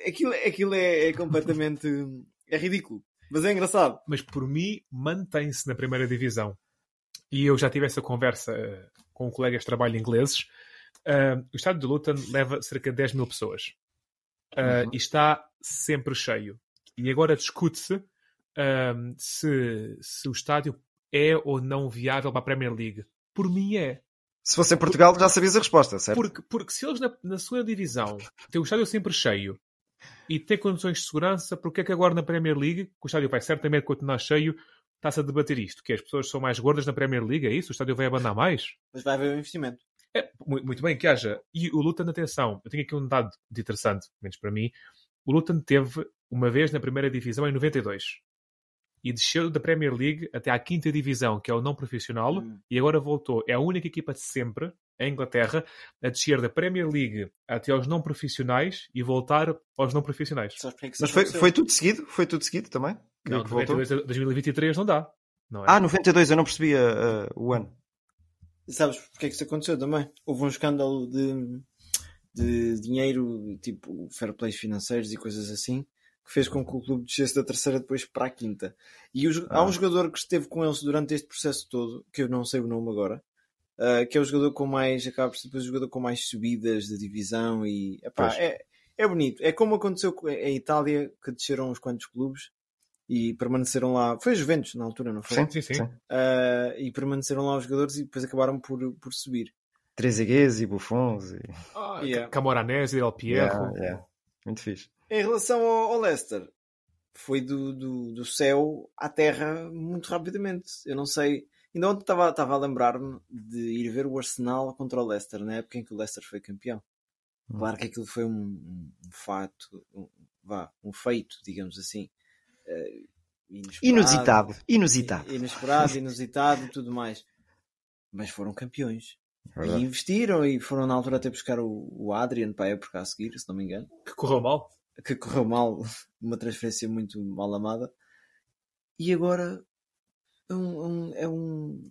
Aquilo, aquilo é, é completamente. é ridículo. Mas é engraçado. Mas por mim, mantém-se na primeira divisão. E eu já tive essa conversa eh, com colegas de trabalho ingleses. Uh, o estádio de Luton leva cerca de 10 mil pessoas uh, Uhum. e está sempre cheio. E agora discute-se uh, se, se o estádio é ou não viável para a Premier League. Por mim é. Se fosse em Portugal, já sabias a resposta, certo? Porque, porque se eles na, na sua divisão têm o estádio sempre cheio e têm condições de segurança, porque é que agora na Premier League, que o estádio vai certamente continuar cheio, está-se a debater isto? Que as pessoas são mais gordas na Premier League, é isso? O estádio vai abanar mais? Mas vai haver um investimento. É, mu- muito bem que haja. E o Luton, atenção, eu tenho aqui um dado muito interessante, menos para mim. O Luton teve uma vez na primeira divisão em 92 e desceu da Premier League até à quinta divisão, que é o não profissional, Hum. e agora voltou. É a única equipa de sempre, em Inglaterra, a descer da Premier League até aos não profissionais e voltar aos não profissionais. É que Mas foi, foi tudo seguido? Foi tudo seguido também? Que- Não, que voltou? 92 a 2023 não dá. Não é? Ah, 92, eu não percebia uh, o ano. Sabes porque é que isso aconteceu também? Houve um escândalo de, de dinheiro, tipo fair plays financeiros e coisas assim, que fez com que o clube descesse da terceira depois para a quinta. E o jo- há um jogador que esteve com eles durante este processo todo, que eu não sei o nome agora, ah, que é o jogador com mais, acaba por ser depois o jogador com mais subidas de divisão e epá, é, é bonito. É como aconteceu em Itália, que desceram uns quantos clubes e permaneceram lá. Foi a Juventus na altura, não foi? Sim, sim, sim. sim. Ah, e permaneceram lá os jogadores e depois acabaram por, por subir. Trezeguet e Buffons. E... Ah, Yeah. Camoranesi, Del Pierro. Yeah, yeah. Muito fixe. Em relação ao, ao Leicester, foi do, do, do céu à terra muito rapidamente. Eu não sei. Ainda ontem estava, estava a lembrar-me de ir ver o Arsenal contra o Leicester, na época em que o Leicester foi campeão. Claro que aquilo foi um, um, um fato, um, vá, um feito, digamos assim. Eh, Inusitado. Inusitado. Inesperado, inusitado e tudo mais. Mas foram campeões. Verdade. E investiram e foram na altura até buscar o, o Adrian para a época a seguir, se não me engano Que correu mal. que correu mal, uma transferência muito mal amada, e agora é um, um- é um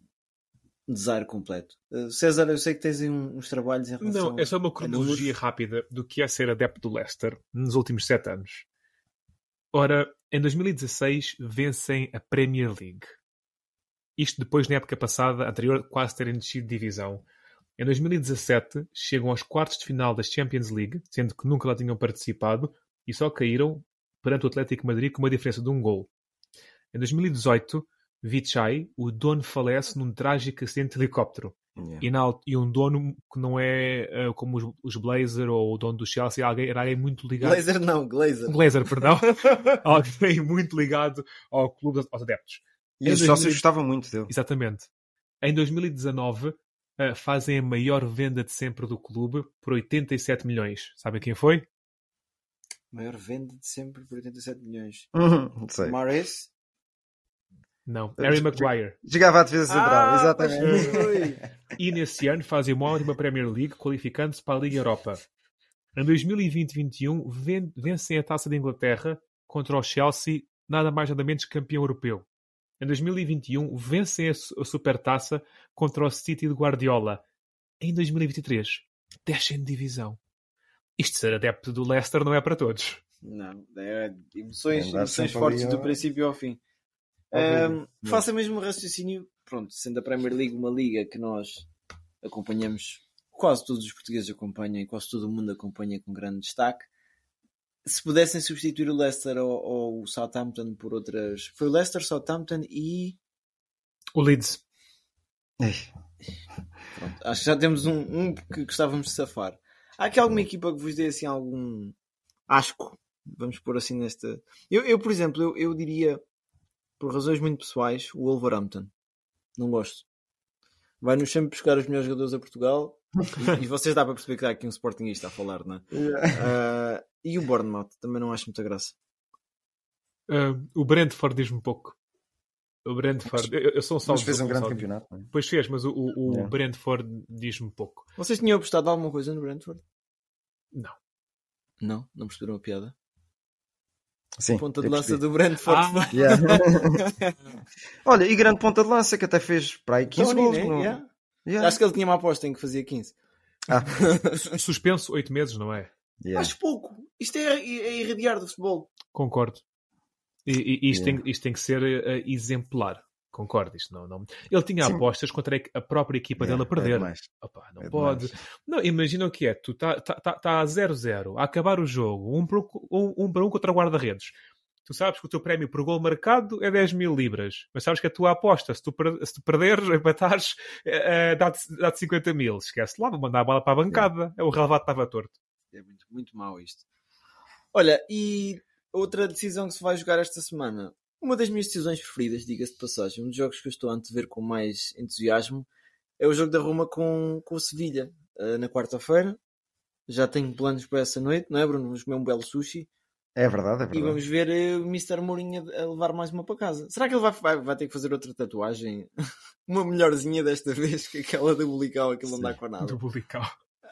desaire completo. Uh, César, eu sei que tens um- uns trabalhos em relação Não, é só uma cronologia rápida do que é ser adepto do Leicester nos últimos sete anos. Ora, em 2016 vencem a Premier League. Isto depois, na época passada, anterior, quase terem descido de divisão. Em 2017 chegam aos quartos de final da Champions League, sendo que nunca lá tinham participado, e só caíram perante o Atlético Madrid com uma diferença de um gol. Em 2018, Vichai, o dono falece num trágico acidente de helicóptero. Yeah. E, na e um dono que não é eh, como os, os Blazer ou o dono do Chelsea, alguém, era alguém muito ligado. Glazer não, Glazer. Glazer, perdão. alguém muito ligado ao clube, aos adeptos. E Em os 2000 sócios gostavam muito dele. Exatamente. Em 2019, eh, fazem a maior venda de sempre do clube por 87 milhões. Sabem quem foi? Maior venda de sempre por 87 milhões. Uhum, não sei. Mares? Não. Harry Maguire. Jogava a defesa central, Ah, exatamente. E nesse ano fazem uma ótima Premier League, qualificando-se para a Liga Europa. Em 2020-21, ven- vencem a Taça de Inglaterra contra o Chelsea, nada mais nada menos que campeão europeu. Em 2021, vencem a, su- a Supertaça contra o City de Guardiola. Em 2023, descem de divisão. Isto ser adepto do Leicester não é para todos. Não, é emoções, emoções fortes do princípio ao fim. Vivo. faça mesmo um raciocínio, pronto, sendo a Premier League uma liga que nós acompanhamos, quase todos os portugueses acompanham e quase todo o mundo acompanha com grande destaque. Se pudessem substituir o Leicester ou, ou o Southampton por outras. Foi o Leicester, Southampton e. O Leeds. Pronto, acho que já temos um, um que gostávamos de safar. Há aqui alguma equipa que vos dê assim algum asco? Vamos pôr assim nesta. Eu, eu por exemplo, eu, eu diria, por razões muito pessoais, o Wolverhampton. Não gosto. Vai-nos sempre buscar os melhores jogadores a Portugal e, e vocês dá para perceber que há aqui um Sportingista a falar, não é? Ah, e o Bournemouth também não acho muita graça. Ah, o Brentford diz-me pouco. O Brentford. Eu, eu sou um mas salvo. fez um grande salvo. campeonato. não é? Pois fez, mas o, o. Brentford diz-me pouco. Vocês tinham apostado alguma coisa no Brentford? Não. Não? Não perceberam a piada? Sim, Ponta de lança do Brentford. Ah, Yeah. Olha, e grande ponta de lança que até fez para aí 15 Tony, gols. né? no- Yeah. Yeah. Acho que ele tinha uma aposta em que fazia 15. Ah, suspenso oito meses, não é? yeah. Acho pouco. Isto é, é irradiar do futebol. Concordo. E, e isto, Yeah. tem, isto tem que ser eh, exemplar. Concordo. Isto não, não... Ele tinha Sim. apostas contra a própria equipa é, dele a perder. É Opa, não é pode. Demais. Não, imagina o que é. Tu está tá, tá, tá a 0-0, a acabar o jogo, um para um, um, um contra o guarda-redes. Tu sabes que o teu prémio por gol marcado é 10 mil libras, mas sabes que a tua aposta, se tu, se tu perderes, empatares, é, dá-te dá 50 mil. Esquece lá, vou mandar a bola para a bancada. É. O relevado estava torto. É muito, muito mau isto. Olha, e outra decisão que se vai jogar esta semana. Uma das minhas decisões preferidas, diga-se de passagem, um dos jogos que eu estou a antever com mais entusiasmo, é o jogo da Roma com, com o Sevilha, uh, na quarta-feira. Já tenho planos para essa noite, não é, Bruno? Vamos comer um belo sushi. É verdade, é verdade. E vamos ver uh, o Mr. Mourinho a levar mais uma para casa. Será que ele vai, vai, vai ter que fazer outra tatuagem? uma melhorzinha desta vez que aquela do Bulical, aquilo não dá com nada. Do Bulical.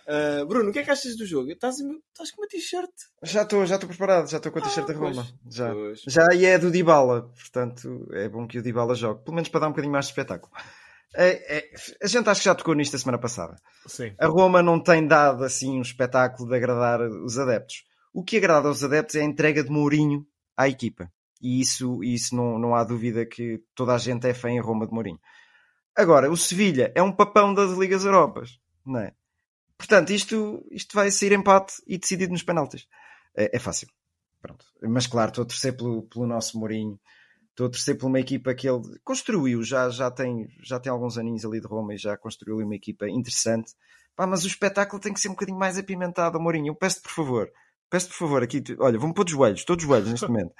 Uh, Bruno, o que é que achas do jogo? Estás, estás com uma t-shirt? Já estou, já estou preparado, já estou com a t-shirt ah, da Roma. Já. Pois. já e é do Dybala, portanto é bom que o Dybala jogue, pelo menos para dar um bocadinho mais de espetáculo. É, é, a gente acho que já tocou nisto a semana passada. Sim. A Roma não tem dado assim um espetáculo de agradar os adeptos. O que agrada aos adeptos é a entrega de Mourinho à equipa. E isso, isso não, não há dúvida que toda a gente é fã em Roma de Mourinho. Agora, o Sevilha é um papão das Ligas Europas, não é? Portanto, isto, isto vai sair empate e decidido nos penaltis. É, é fácil. Pronto. Mas claro, estou a torcer pelo, pelo nosso Mourinho. Estou a torcer por uma equipa que ele construiu, já, já, tem, já tem alguns aninhos ali de Roma e já construiu uma equipa interessante. Pá, mas o espetáculo tem que ser um bocadinho mais apimentado, Mourinho. Eu peço-te, por favor, Peço por favor, aqui, olha, vou-me pôr de joelhos, estou de joelhos neste momento.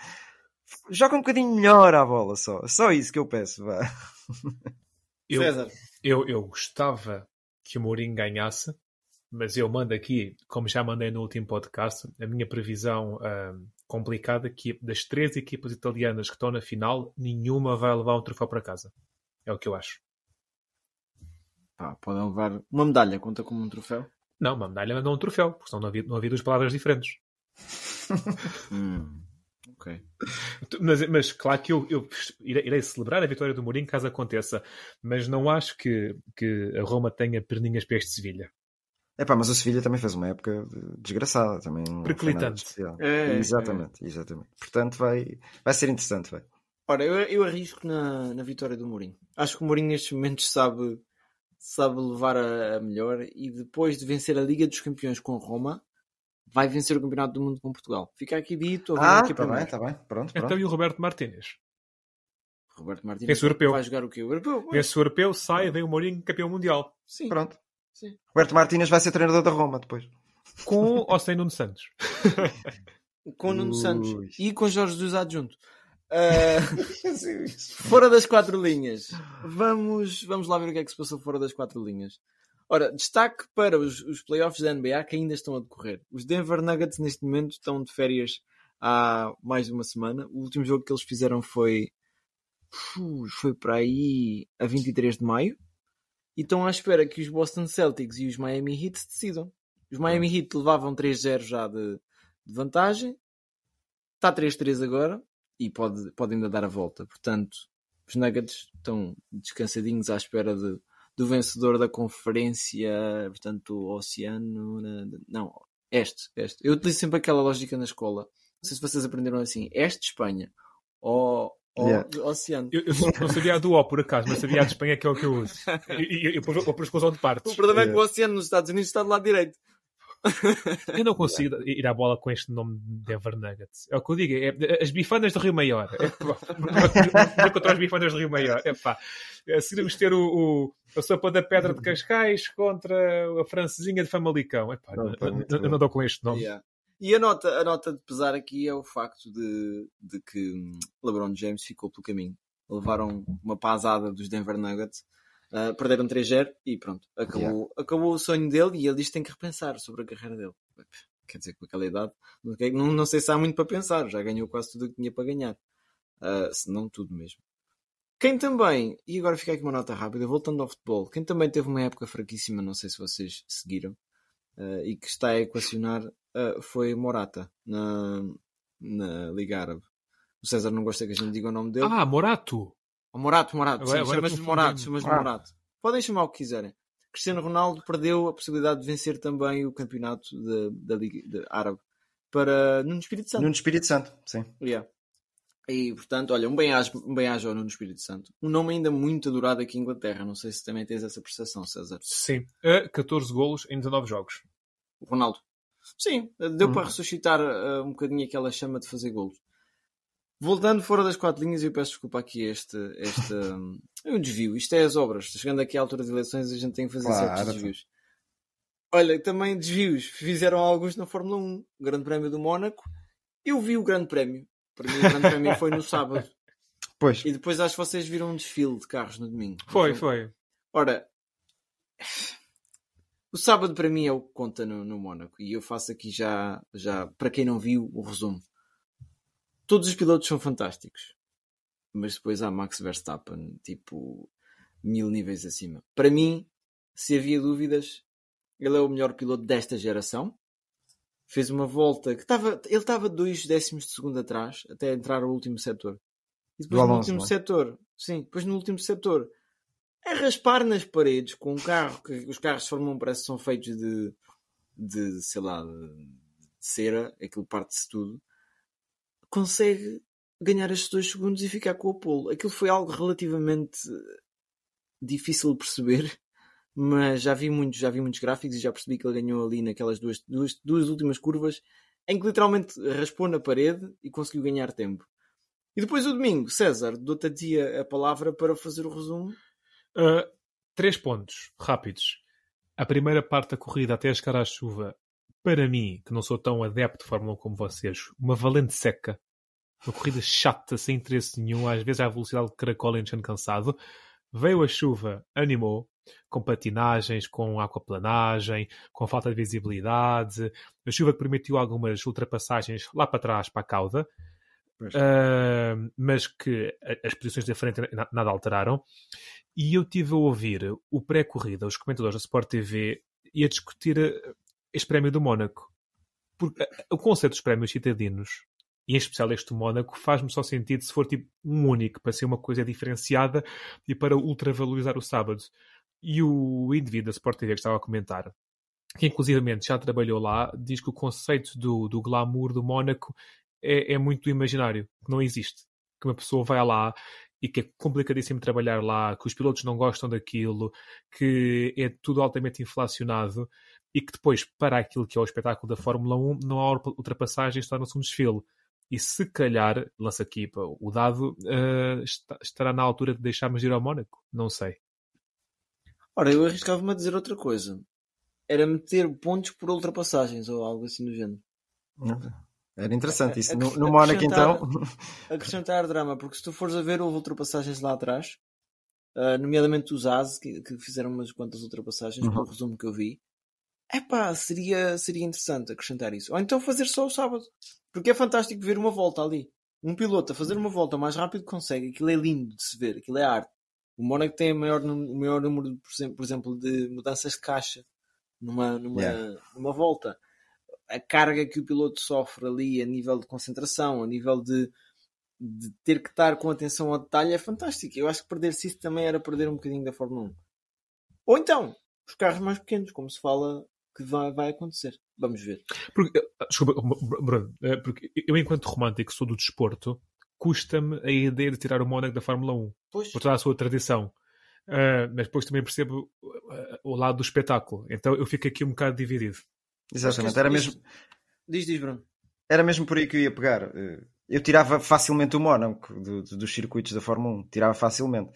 Joga um bocadinho melhor à bola só. Só isso que eu peço, vá. Eu, César. Eu, eu gostava que o Mourinho ganhasse, mas eu mando aqui, como já mandei no último podcast, a minha previsão complicada que das três equipas italianas que estão na final, nenhuma vai levar um troféu para casa. É o que eu acho. Pá, podem levar uma medalha, conta como um troféu? Não, uma medalha não um troféu, porque senão não havia, não havia duas palavras diferentes. hum, ok. Mas, mas claro que eu, eu irei, irei, celebrar a vitória do Mourinho caso aconteça, mas não acho que, que a Roma tenha perninhas para este Sevilha. É pá, mas o Sevilha também fez uma época desgraçada, também. Perclitante. É, exatamente, é. exatamente. Portanto, vai, vai ser interessante. Vai. Ora, eu, eu arrisco na, na vitória do Mourinho. Acho que o Mourinho nestes momentos sabe sabe levar a, a melhor e depois de vencer a Liga dos Campeões com Roma, vai vencer o Campeonato do Mundo com Portugal. Fica aqui dito. Ah, está bem, está bem. Pronto, pronto. Então e o Roberto Martínez? Roberto Martínez europeu. vai jogar o quê? O europeu. Esse europeu sai, vem o Mourinho campeão mundial. Sim. Pronto. Sim. Roberto Martínez vai ser treinador da Roma depois. Com ou sem Nuno Santos? com Nuno Santos e com Jorge Jesus adjunto. Uh, fora das quatro linhas. Vamos, vamos lá ver o que é que se passou fora das quatro linhas. Ora, destaque para os, os playoffs da NBA que ainda estão a decorrer. Os Denver Nuggets neste momento estão de férias há mais de uma semana. O último jogo que eles fizeram foi foi para aí a 23 de maio. E estão à espera que os Boston Celtics e os Miami Heat se decidam. Os Miami Heat levavam 3-0 já de, de vantagem. Está 3-3 agora e pode, pode ainda dar a volta. Portanto, os Nuggets estão descansadinhos à espera de, do vencedor da conferência, portanto, o Oceano. Não, este, este. Eu utilizo sempre aquela lógica na escola. Não sei se vocês aprenderam assim: este Espanha ou yeah. Oceano. Eu, eu, não sabia a do O por acaso, mas sabia a de Espanha que é o que eu uso. E eu, eu, eu, pus exclusão de partes. O problema é que o Oceano nos Estados Unidos está do lado direito. Eu não consigo ir à bola com este nome de Denver Nuggets. É o que eu digo. É, as bifanas do Rio Maior. É, contra as bifanas do Rio Maior. É pá. Assim vamos ter o, o, a sopa da pedra de Cascais contra a francesinha de Famalicão. É pá, não, não, não, não dou com este nome. Yeah. E a nota, a nota de pesar aqui é o facto de, de que hum, LeBron James ficou pelo caminho. Levaram uma pasada dos Denver Nuggets Uh, perderam 3-0 e pronto, acabou, yeah. acabou o sonho dele e ele diz que tem que repensar sobre a carreira dele. Quer dizer, com aquela idade, não, não sei se há muito para pensar, já ganhou quase tudo o que tinha para ganhar, uh, se não tudo mesmo. Quem também, e agora fica aqui uma nota rápida, voltando ao futebol, quem também teve uma época fraquíssima, não sei se vocês seguiram, uh, e que está a equacionar, uh, foi Morata, na, na Liga Árabe. O César não gosta que a gente diga o nome dele. Ah, Morato! Morato, Morato, agora, sim, chama-se Morato, chama ah. Morato. Podem chamar o que quiserem. Cristiano Ronaldo perdeu a possibilidade de vencer também o campeonato da Liga Árabe para Nuno Espírito Santo. Nuno Espírito Santo, sim. Yeah. E, portanto, olha, um bem-aja um bem ao Nuno Espírito Santo. Um nome ainda muito adorado aqui em Inglaterra. Não sei se também tens essa percepção, César. Sim. Uh, 14 golos em 19 jogos. O Ronaldo. Sim, deu hum. para ressuscitar uh, um bocadinho aquela chama de fazer golos. Voltando fora das quatro linhas, eu peço desculpa aqui este, este um, desvio. Isto é as obras. Chegando aqui à altura de eleições, a gente tem que fazer claro. certos desvios. Olha, também desvios. Fizeram alguns na Fórmula 1. O Grande Prémio do Mónaco. Eu vi o Grande Prémio. Para mim, o Grande Prémio foi no sábado. Pois. E depois acho que vocês viram um desfile de carros no domingo. Foi, foi. Ora, o sábado para mim é o que conta no, no Mónaco. E eu faço aqui já, já, para quem não viu, o resumo. Todos os pilotos são fantásticos. Mas depois há Max Verstappen, tipo, mil níveis acima. Para mim, se havia dúvidas, ele é o melhor piloto desta geração. Fez uma volta que estava. Ele estava dois décimos de segundo atrás até entrar o último setor. E depois no último é? setor, sim, depois no último setor, a raspar nas paredes com um carro que os carros de Fórmula 1 parece que são feitos de, de sei lá, de, cera, aquilo parte-se tudo, consegue ganhar estes dois segundos e ficar com o polo. Aquilo foi algo relativamente difícil de perceber, mas já vi muitos, já vi muitos gráficos e já percebi que ele ganhou ali naquelas duas, duas, duas últimas curvas em que literalmente raspou na parede e conseguiu ganhar tempo. E depois o domingo, César, dou-te a a palavra para fazer o resumo Uh, três pontos rápidos. A primeira parte da corrida até chegar à chuva, para mim, que não sou tão adepto de Fórmula 1 como vocês, uma valente seca. Uma corrida chata, sem interesse nenhum, às vezes à velocidade de caracol enchendo cansado. Veio a chuva, animou, com patinagens, com aquaplanagem, com falta de visibilidade. A chuva que permitiu algumas ultrapassagens lá para trás, para a cauda. Uh, mas que as posições da frente nada alteraram. E eu tive a ouvir o pré-corrida, os comentadores da Sport TV, e a discutir eh, este prémio do Mónaco. Porque eh, o conceito dos prémios citadinos, e em especial este do Mónaco, faz-me só sentido se for tipo um único, para ser uma coisa diferenciada e para ultravalorizar o sábado. E o indivíduo da Sport TV que estava a comentar, que inclusivamente já trabalhou lá, diz que o conceito do, do glamour do Mónaco é, é muito imaginário, que não existe. Que uma pessoa vai lá e que é complicadíssimo trabalhar lá, que os pilotos não gostam daquilo, que é tudo altamente inflacionado e que depois, para aquilo que é o espetáculo da Fórmula 1, não há ultrapassagens, torna-se um desfile. E se calhar, lança aqui o dado, uh, estará na altura de deixarmos ir ao Mónaco? Não sei. Ora, eu arriscava-me a dizer outra coisa. Era meter pontos por ultrapassagens ou algo assim do género. Era interessante isso. No, no Mónaco, então. Acrescentar drama, porque se tu fores a ver, houve ultrapassagens lá atrás, uh, nomeadamente os AS, que, que, fizeram umas quantas ultrapassagens, uhum. pelo resumo que eu vi. É pá, seria, seria interessante acrescentar isso. Ou então fazer só o sábado. Porque é fantástico ver uma volta ali. Um piloto a fazer uma volta o mais rápido que consegue. Aquilo é lindo de se ver, aquilo é arte. O Mónaco tem o maior, o maior número, por exemplo, de mudanças de caixa numa, numa, yeah. numa volta a carga que o piloto sofre ali a nível de concentração, a nível de, de ter que estar com atenção ao detalhe é fantástico. Eu acho que perder-se isso também era perder um bocadinho da Fórmula 1. Ou então, os carros mais pequenos, como se fala que vai, vai acontecer. Vamos ver. Porque, eh, desculpa, Bruno, eh, porque eu, enquanto romântico, sou do desporto, custa-me a ideia de tirar o Mónaco da Fórmula 1 pois. por toda a sua tradição. Uh, mas depois também percebo o lado do espetáculo. Então eu fico aqui um bocado dividido. Exatamente, era mesmo. Diz, diz, Bruno. Era mesmo por aí que eu ia pegar. Eh, eu tirava facilmente o Mónaco do, do, dos circuitos da Fórmula 1, tirava facilmente.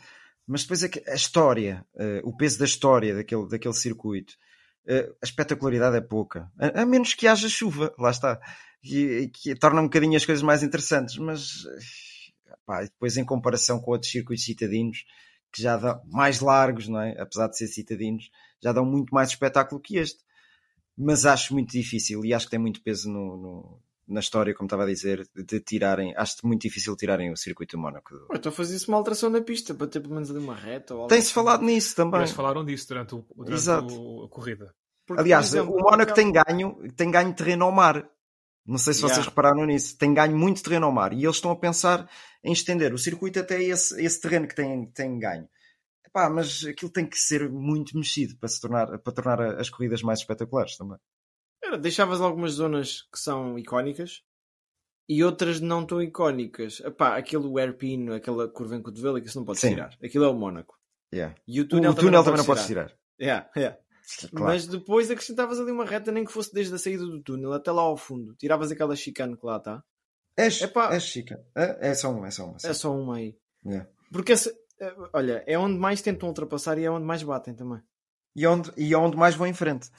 Mas depois a história, eh, o peso da história daquele, daquele circuito, eh, a espetacularidade é pouca. A, menos que haja chuva, lá está. Que, que torna um bocadinho as coisas mais interessantes. Mas pá, depois, em comparação com outros circuitos citadinos, que já dão mais largos, não é? apesar de ser citadinos, já dão muito mais espetáculo que este mas acho muito difícil e acho que tem muito peso no, no, na história, como estava a dizer, de tirarem. Acho muito difícil tirarem o circuito do Mónaco. Então fazia-se uma alteração na pista para ter pelo menos ali uma reta. Tem-se assim. falado nisso também. Eles falaram disso durante, o, durante Exato. a corrida. Porque, Aliás, exemplo, o Mónaco tem ganho, tem ganho terreno ao mar. Não sei se yeah. vocês repararam nisso. Tem ganho muito terreno ao mar. E eles estão a pensar em estender o circuito até esse, esse terreno que tem, tem ganho. Epá, mas aquilo tem que ser muito mexido para, se tornar, para tornar as corridas mais espetaculares também. Era, deixavas algumas zonas que são icónicas E outras não tão icónicas. Epá, aquele airpin, aquela curva em cotovelo, que isso não pode tirar. Aquilo é o Mónaco. Yeah. E o O túnel, túnel, também não podes tirar. Yeah, yeah. Claro. Mas depois acrescentavas ali uma reta, nem que fosse desde a saída do túnel até lá ao fundo. Tiravas aquela chicane que lá está. É, Epá. é chica. É, é só uma, é só uma. É só uma aí. Yeah. Porque, essa, olha, é onde mais tentam ultrapassar e é onde mais batem também. E, onde, e onde mais vão em frente.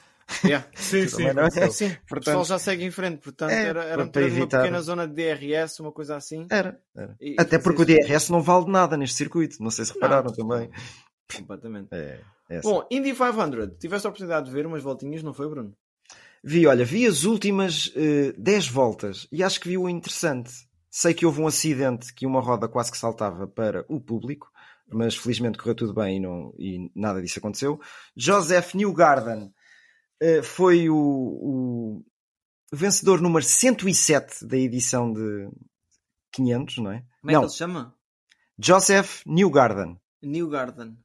Yeah. Sim, sim. Não é? Sim, o Portanto- pessoal já segue em frente. Portanto, É, era, era para uma pequena zona de DRS, uma coisa assim. Era. era. E- Até porque o DRS não vale nada neste circuito. Não sei se repararam Não. também. Completamente. É, é assim. Bom, Indy 500. Tiveste a oportunidade de ver umas voltinhas, não foi, Bruno? Vi, olha, vi as últimas eh, 10 voltas e acho que vi o interessante. Sei que houve um acidente que uma roda quase que saltava para o público, mas felizmente correu tudo bem e, não, e nada disso aconteceu. Joseph Newgarden eh, foi o, o vencedor número 107 da edição de 500, não é? Como é não, que ele se chama? Joseph Newgarden. New Garden.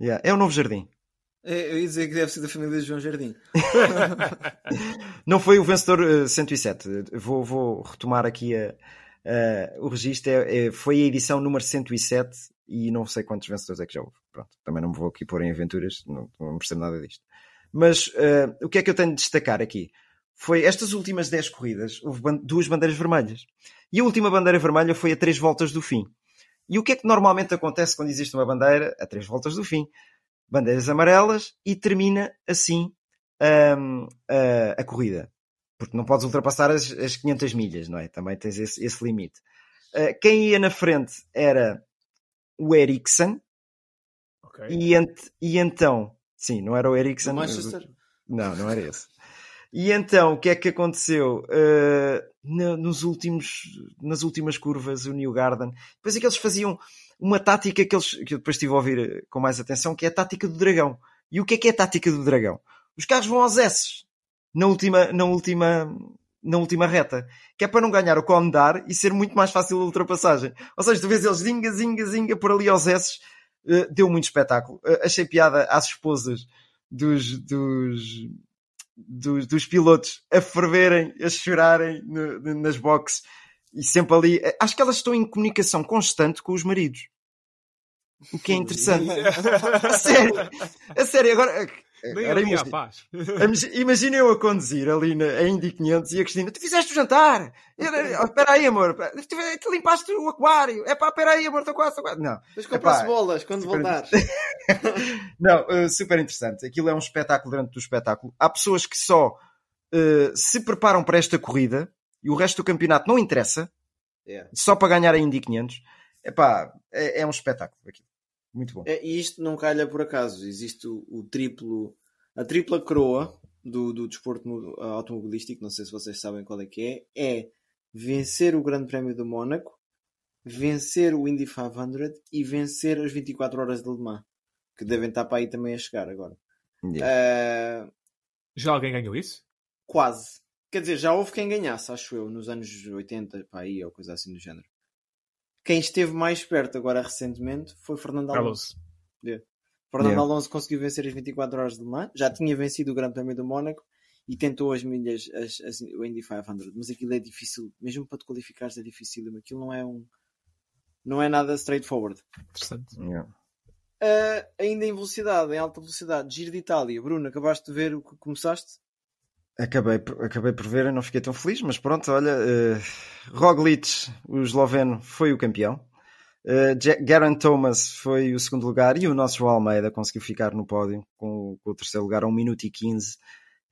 Yeah, é o novo jardim. É, Eu ia dizer que deve ser da família de João Jardim. Não foi o vencedor eh, 107. Vou, vou retomar aqui a, a- o registro. É, é- foi a edição número 107 e não sei quantos vencedores é que já houve. Pronto, também não me vou aqui pôr em aventuras, não, não percebo nada disto. Mas eh, o que é que eu tenho de destacar aqui? Foi estas últimas 10 corridas, houve duas bandeiras vermelhas. E a última bandeira vermelha foi a três voltas do fim. E o que é que normalmente acontece quando existe uma bandeira a três voltas do fim? Bandeiras amarelas e termina assim hum, a, a corrida. Porque não podes ultrapassar as, as 500 milhas, não é? Também tens esse, esse limite. Uh, quem ia na frente era o Ericsson Ok. e, ent- e então, sim, não era o Ericsson. Do Manchester. Não, não era esse. E então, o que é que aconteceu? Uh, na- nos últimos, nas últimas curvas, o New Garden, depois é que eles faziam uma tática que, eles, que eu depois estive a ouvir eh, com mais atenção, que é a tática do dragão. E o que é que é a tática do dragão? Os carros vão aos S na última, na última, na última reta, que é para não ganhar o cone dar e ser muito mais fácil a ultrapassagem. Ou seja, tu vês eles zinga, zinga, zinga por ali aos S, uh, deu muito espetáculo. Uh, achei piada às esposas dos, dos, dos, dos pilotos a ferverem, a chorarem no- no- nas boxes e sempre ali. Acho que elas estão em comunicação constante com os maridos. O que é interessante. a sério, a sério, agora. Nem ali à imagina- paz. Imagi- Imagina eu a conduzir ali na a Indy 500 e a Cristina, tu fizeste o jantar! Oh, Espera aí, amor, tu, tu limpaste o aquário! É pá, espera aí, amor, estou quase, estou quase. Não, Depois compra-se Epá, bolas quando super voltares. não, uh, super interessante. Aquilo é um espetáculo dentro do espetáculo. Há pessoas que só uh, se preparam para esta corrida e o resto do campeonato não interessa, Yeah. só para ganhar a Indy 500. Epá, é, é um espetáculo aquilo. Muito bom. É, e isto não calha por acaso. Existe o, o triplo, a tripla coroa do, do desporto mo- automobilístico, não sei se vocês sabem qual é que é, é vencer o Grande Prémio de Mónaco, vencer o Indy 500 e vencer as 24 horas de Le Mans, que devem estar para aí também a chegar agora. Yeah. Ah, Já alguém ganhou isso? quase. Quer dizer, já houve quem ganhasse, acho eu, nos anos 80, para aí, ou coisa assim do género. Quem esteve mais perto agora recentemente foi Fernando Alonso. Alonso. Fernando Yeah. Alonso conseguiu vencer as 24 horas de Le Mans, já tinha vencido o Grande Prémio do Mónaco e tentou as milhas, as, as, o Indy 500, mas aquilo é difícil, mesmo para te qualificares é difícil, aquilo não é um não é nada straightforward. Interessante. Yeah. Ah, ainda em velocidade, em alta velocidade, Giro de Itália. Bruno, acabaste de ver o que começaste? Acabei, acabei por ver e não fiquei tão feliz, mas pronto, olha, uh, Roglic, o esloveno, foi o campeão. Uh, Ja- Geraint Thomas foi o segundo lugar e o nosso Almeida conseguiu ficar no pódio com, o- com o terceiro lugar a 1 minuto e 15.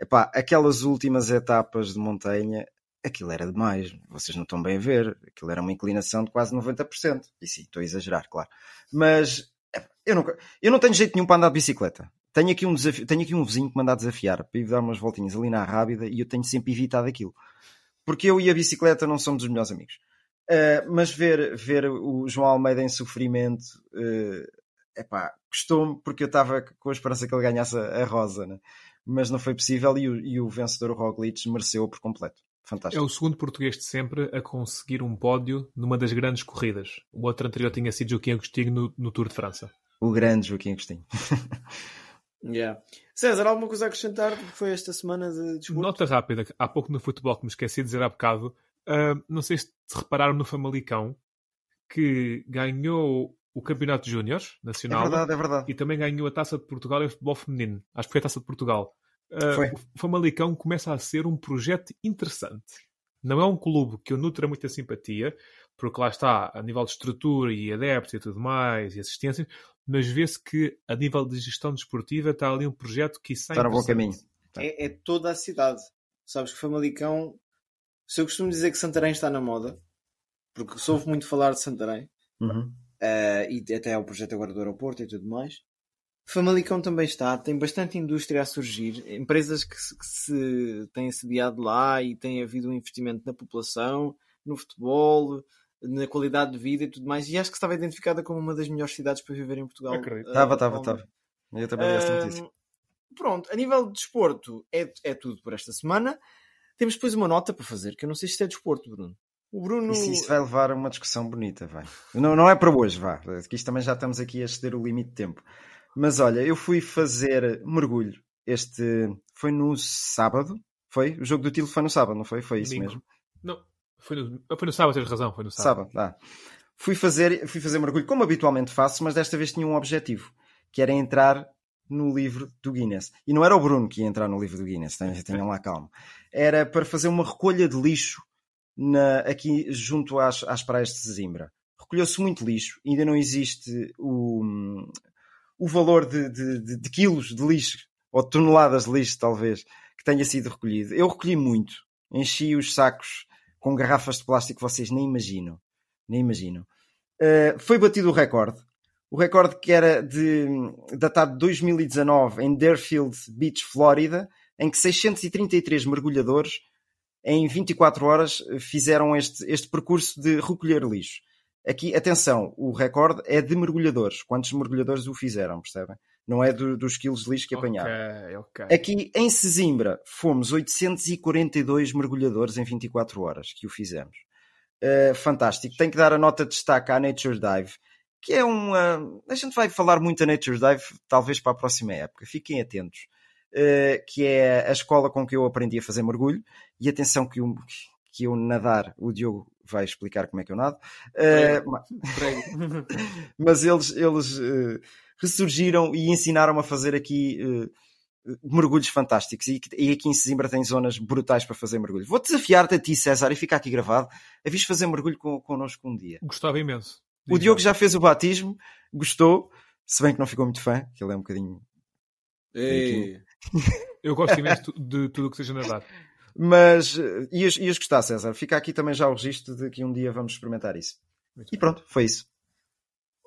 Epá, aquelas últimas etapas de montanha, aquilo era demais, vocês não estão bem a ver, aquilo era uma inclinação de quase 90%. E sim, estou a exagerar, claro. Mas eu eu não tenho jeito nenhum para andar de bicicleta. Tenho aqui um, desafio, tenho aqui um vizinho que me anda a desafiar para ir dar umas voltinhas ali na Rábida e eu tenho sempre evitado aquilo. Porque eu e a bicicleta não somos os melhores amigos. Uh, mas ver, ver o João Almeida em sofrimento, uh, epá, gostou-me porque eu estava com a esperança que ele ganhasse a, a rosa, né? mas não foi possível e o, e o vencedor o Roglic mereceu por completo. É Fantástico. o segundo português de sempre a conseguir um pódio numa das grandes corridas. O outro anterior tinha sido Joaquim Agostinho no, no Tour de França. O grande Joaquim Agostinho. Yeah. César, alguma coisa a acrescentar que foi esta semana de desporto? Nota rápida, há pouco no futebol que me esqueci de dizer há bocado, Uh, não sei se repararam no Famalicão que ganhou o Campeonato de Júniores Nacional É verdade, é verdade. e também ganhou a Taça de Portugal em futebol feminino. Acho que foi a Taça de Portugal. Uh, Foi. O Famalicão começa a ser um projeto interessante. Não é um clube que eu nutra muita simpatia, porque lá está, a nível de estrutura e adeptos e tudo mais, e assistência, mas vê-se que a nível de gestão desportiva está ali um projeto que sai Está no bom caminho. É, é toda a cidade. Sabes que Famalicão. Se eu costumo dizer que Santarém está na moda, porque soube muito falar de Santarém, Uhum. eh, e até o projeto agora do aeroporto e tudo mais. Famalicão também está, tem bastante indústria a surgir, empresas que se, que se têm sediado lá e tem havido um investimento na população, no futebol, na qualidade de vida e tudo mais. E acho que estava identificada como uma das melhores cidades para viver em Portugal. Acredito. eh, Estava, estava, estava. Eu também vi essa notícia. Pronto, a nível de desporto é, é tudo por esta semana. Temos depois uma nota para fazer, que eu não sei se isto é desporto, Bruno. O Bruno. Isso, isso vai levar a uma discussão bonita, vai. Não, não é para hoje, vá. Que isto também já estamos aqui a exceder o limite de tempo. Mas olha, eu fui fazer mergulho. Este foi no sábado. Foi? O jogo do título foi no sábado, não foi? Foi isso Domingo. mesmo. Não, foi no, foi no sábado, tens razão, foi no sábado. Sábado, ah. Fui fazer, fui fazer mergulho como habitualmente faço, mas desta vez tinha um objetivo, que era entrar no livro do Guinness. E não era o Bruno que ia entrar no livro do Guinness, tenham, lá calma. Era para fazer uma recolha de lixo na- aqui junto às, às praias de Sesimbra. Recolheu-se muito lixo, ainda não existe o, o valor de, de- de- de quilos de lixo, ou de toneladas de lixo, talvez, que tenha sido recolhido. Eu recolhi muito, enchi os sacos com garrafas de plástico que vocês nem imaginam. Nem imaginam. Uh, foi batido o recorde. O recorde que era de, datado de 2019 em Deerfield Beach, Flórida, em que 633 mergulhadores em 24 horas fizeram este, este percurso de recolher lixo. Aqui, atenção, o recorde é de mergulhadores. Quantos mergulhadores o fizeram, percebem? Não é do- dos quilos de lixo que apanharam. Ok, ok. Aqui em Sesimbra fomos 842 mergulhadores em 24 horas que o fizemos. Uh, fantástico. Tenho que dar a nota de destaque à Nature Dive, que é uma. A gente vai falar muito a Nature Dive, talvez para a próxima época. Fiquem atentos. Uh, que é a escola com que eu aprendi a fazer mergulho. E atenção que eu, que eu nadar, o Diogo vai explicar como é que eu nado. Uh, ma- mas eles, eles uh, ressurgiram e ensinaram-me a fazer aqui uh, mergulhos fantásticos. E, e aqui em Sesimbra tem zonas brutais para fazer mergulho. Vou desafiar-te a ti, César, e fica aqui gravado, a vires fazer mergulho con connosco um dia. Gostava imenso. O Diogo já fez o batismo, gostou, se bem que não ficou muito fã, que ele é um bocadinho. Ei, Eu gosto imenso de tudo o que seja nadar. Mas ias, ias gostar, César. Fica aqui também já o registro de que um dia vamos experimentar isso. Muito E pronto, foi isso.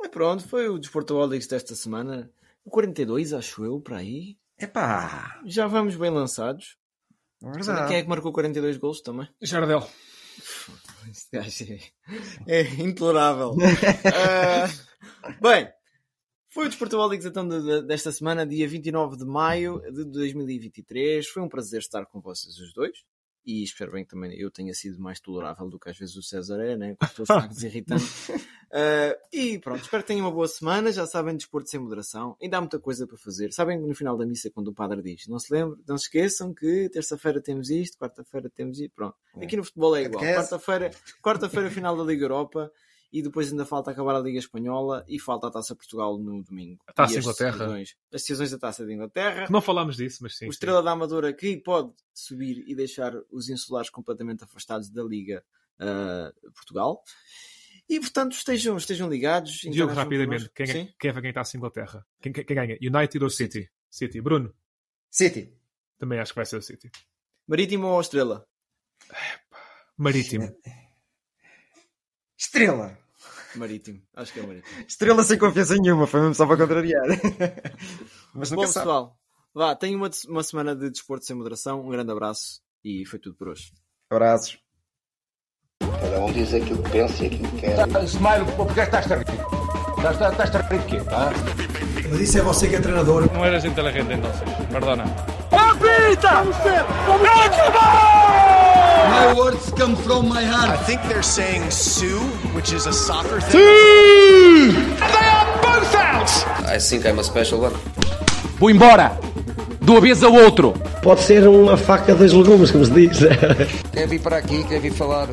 E pronto, foi o Desportaholics desta semana. O 42, acho eu, para aí. Epá! Já vamos bem lançados. é verdade. quem é que marcou 42 gols também? Jardel. Este gajo é, é intolerável. Ah, bem, foi o Desportaholics então de- de- desta semana, dia 29 de maio de 2023. Foi um prazer estar com vocês os dois. E espero bem que também eu tenha sido mais tolerável do que às vezes o César é, né? Com os seus factos irritantes. Ah, e pronto, espero que tenham uma boa semana. Já sabem, desporto sem moderação. Ainda há muita coisa para fazer. Sabem no final da missa, quando o padre diz: Não se lembrem, não se esqueçam que terça-feira temos isto, quarta-feira temos isto. Pronto. Aqui no futebol é igual. Catequese. Quarta-feira, quarta-feira, final da Liga Europa. E depois ainda falta acabar a Liga Espanhola e falta a Taça Portugal no domingo. A Taça as Inglaterra. decisões- As decisões da Taça de Inglaterra. Não falámos disso, mas sim. O sim. Estrela da Amadora que pode subir e deixar os insulares completamente afastados da Liga ah, Portugal. E portanto estejam, estejam ligados. Diogo, rapidamente, quem, é, Sim? quem é para quem está a Inglaterra? Quem, quem, quem ganha? United ou City? City. Bruno, City. também acho que vai ser o City. Marítimo ou Estrela? Marítimo. Estrela. Marítimo. Acho que é o Marítimo. Estrela sem confiança nenhuma, foi mesmo só para contrariar. Mas Bom nunca sabe. pessoal, vá, tenham uma, uma semana de desporto sem moderação. Um grande abraço e foi tudo por hoje. Abraços. Cada um diz aquilo que pensa e aquilo que quer. Tá, Smile, porque estás a rir? Estás, estás a rir de quê? Mas isso é você que é treinador. No eres inteligente entonces, perdona. Apita! My words come from my I heart. think they're saying Sue, which is a soccer thing. And they are both out! I think I'm a special one. Vou embora! de uma vez ao outro. Pode ser uma faca dos legumes, como se diz. Quer vir para aqui, quer vir falar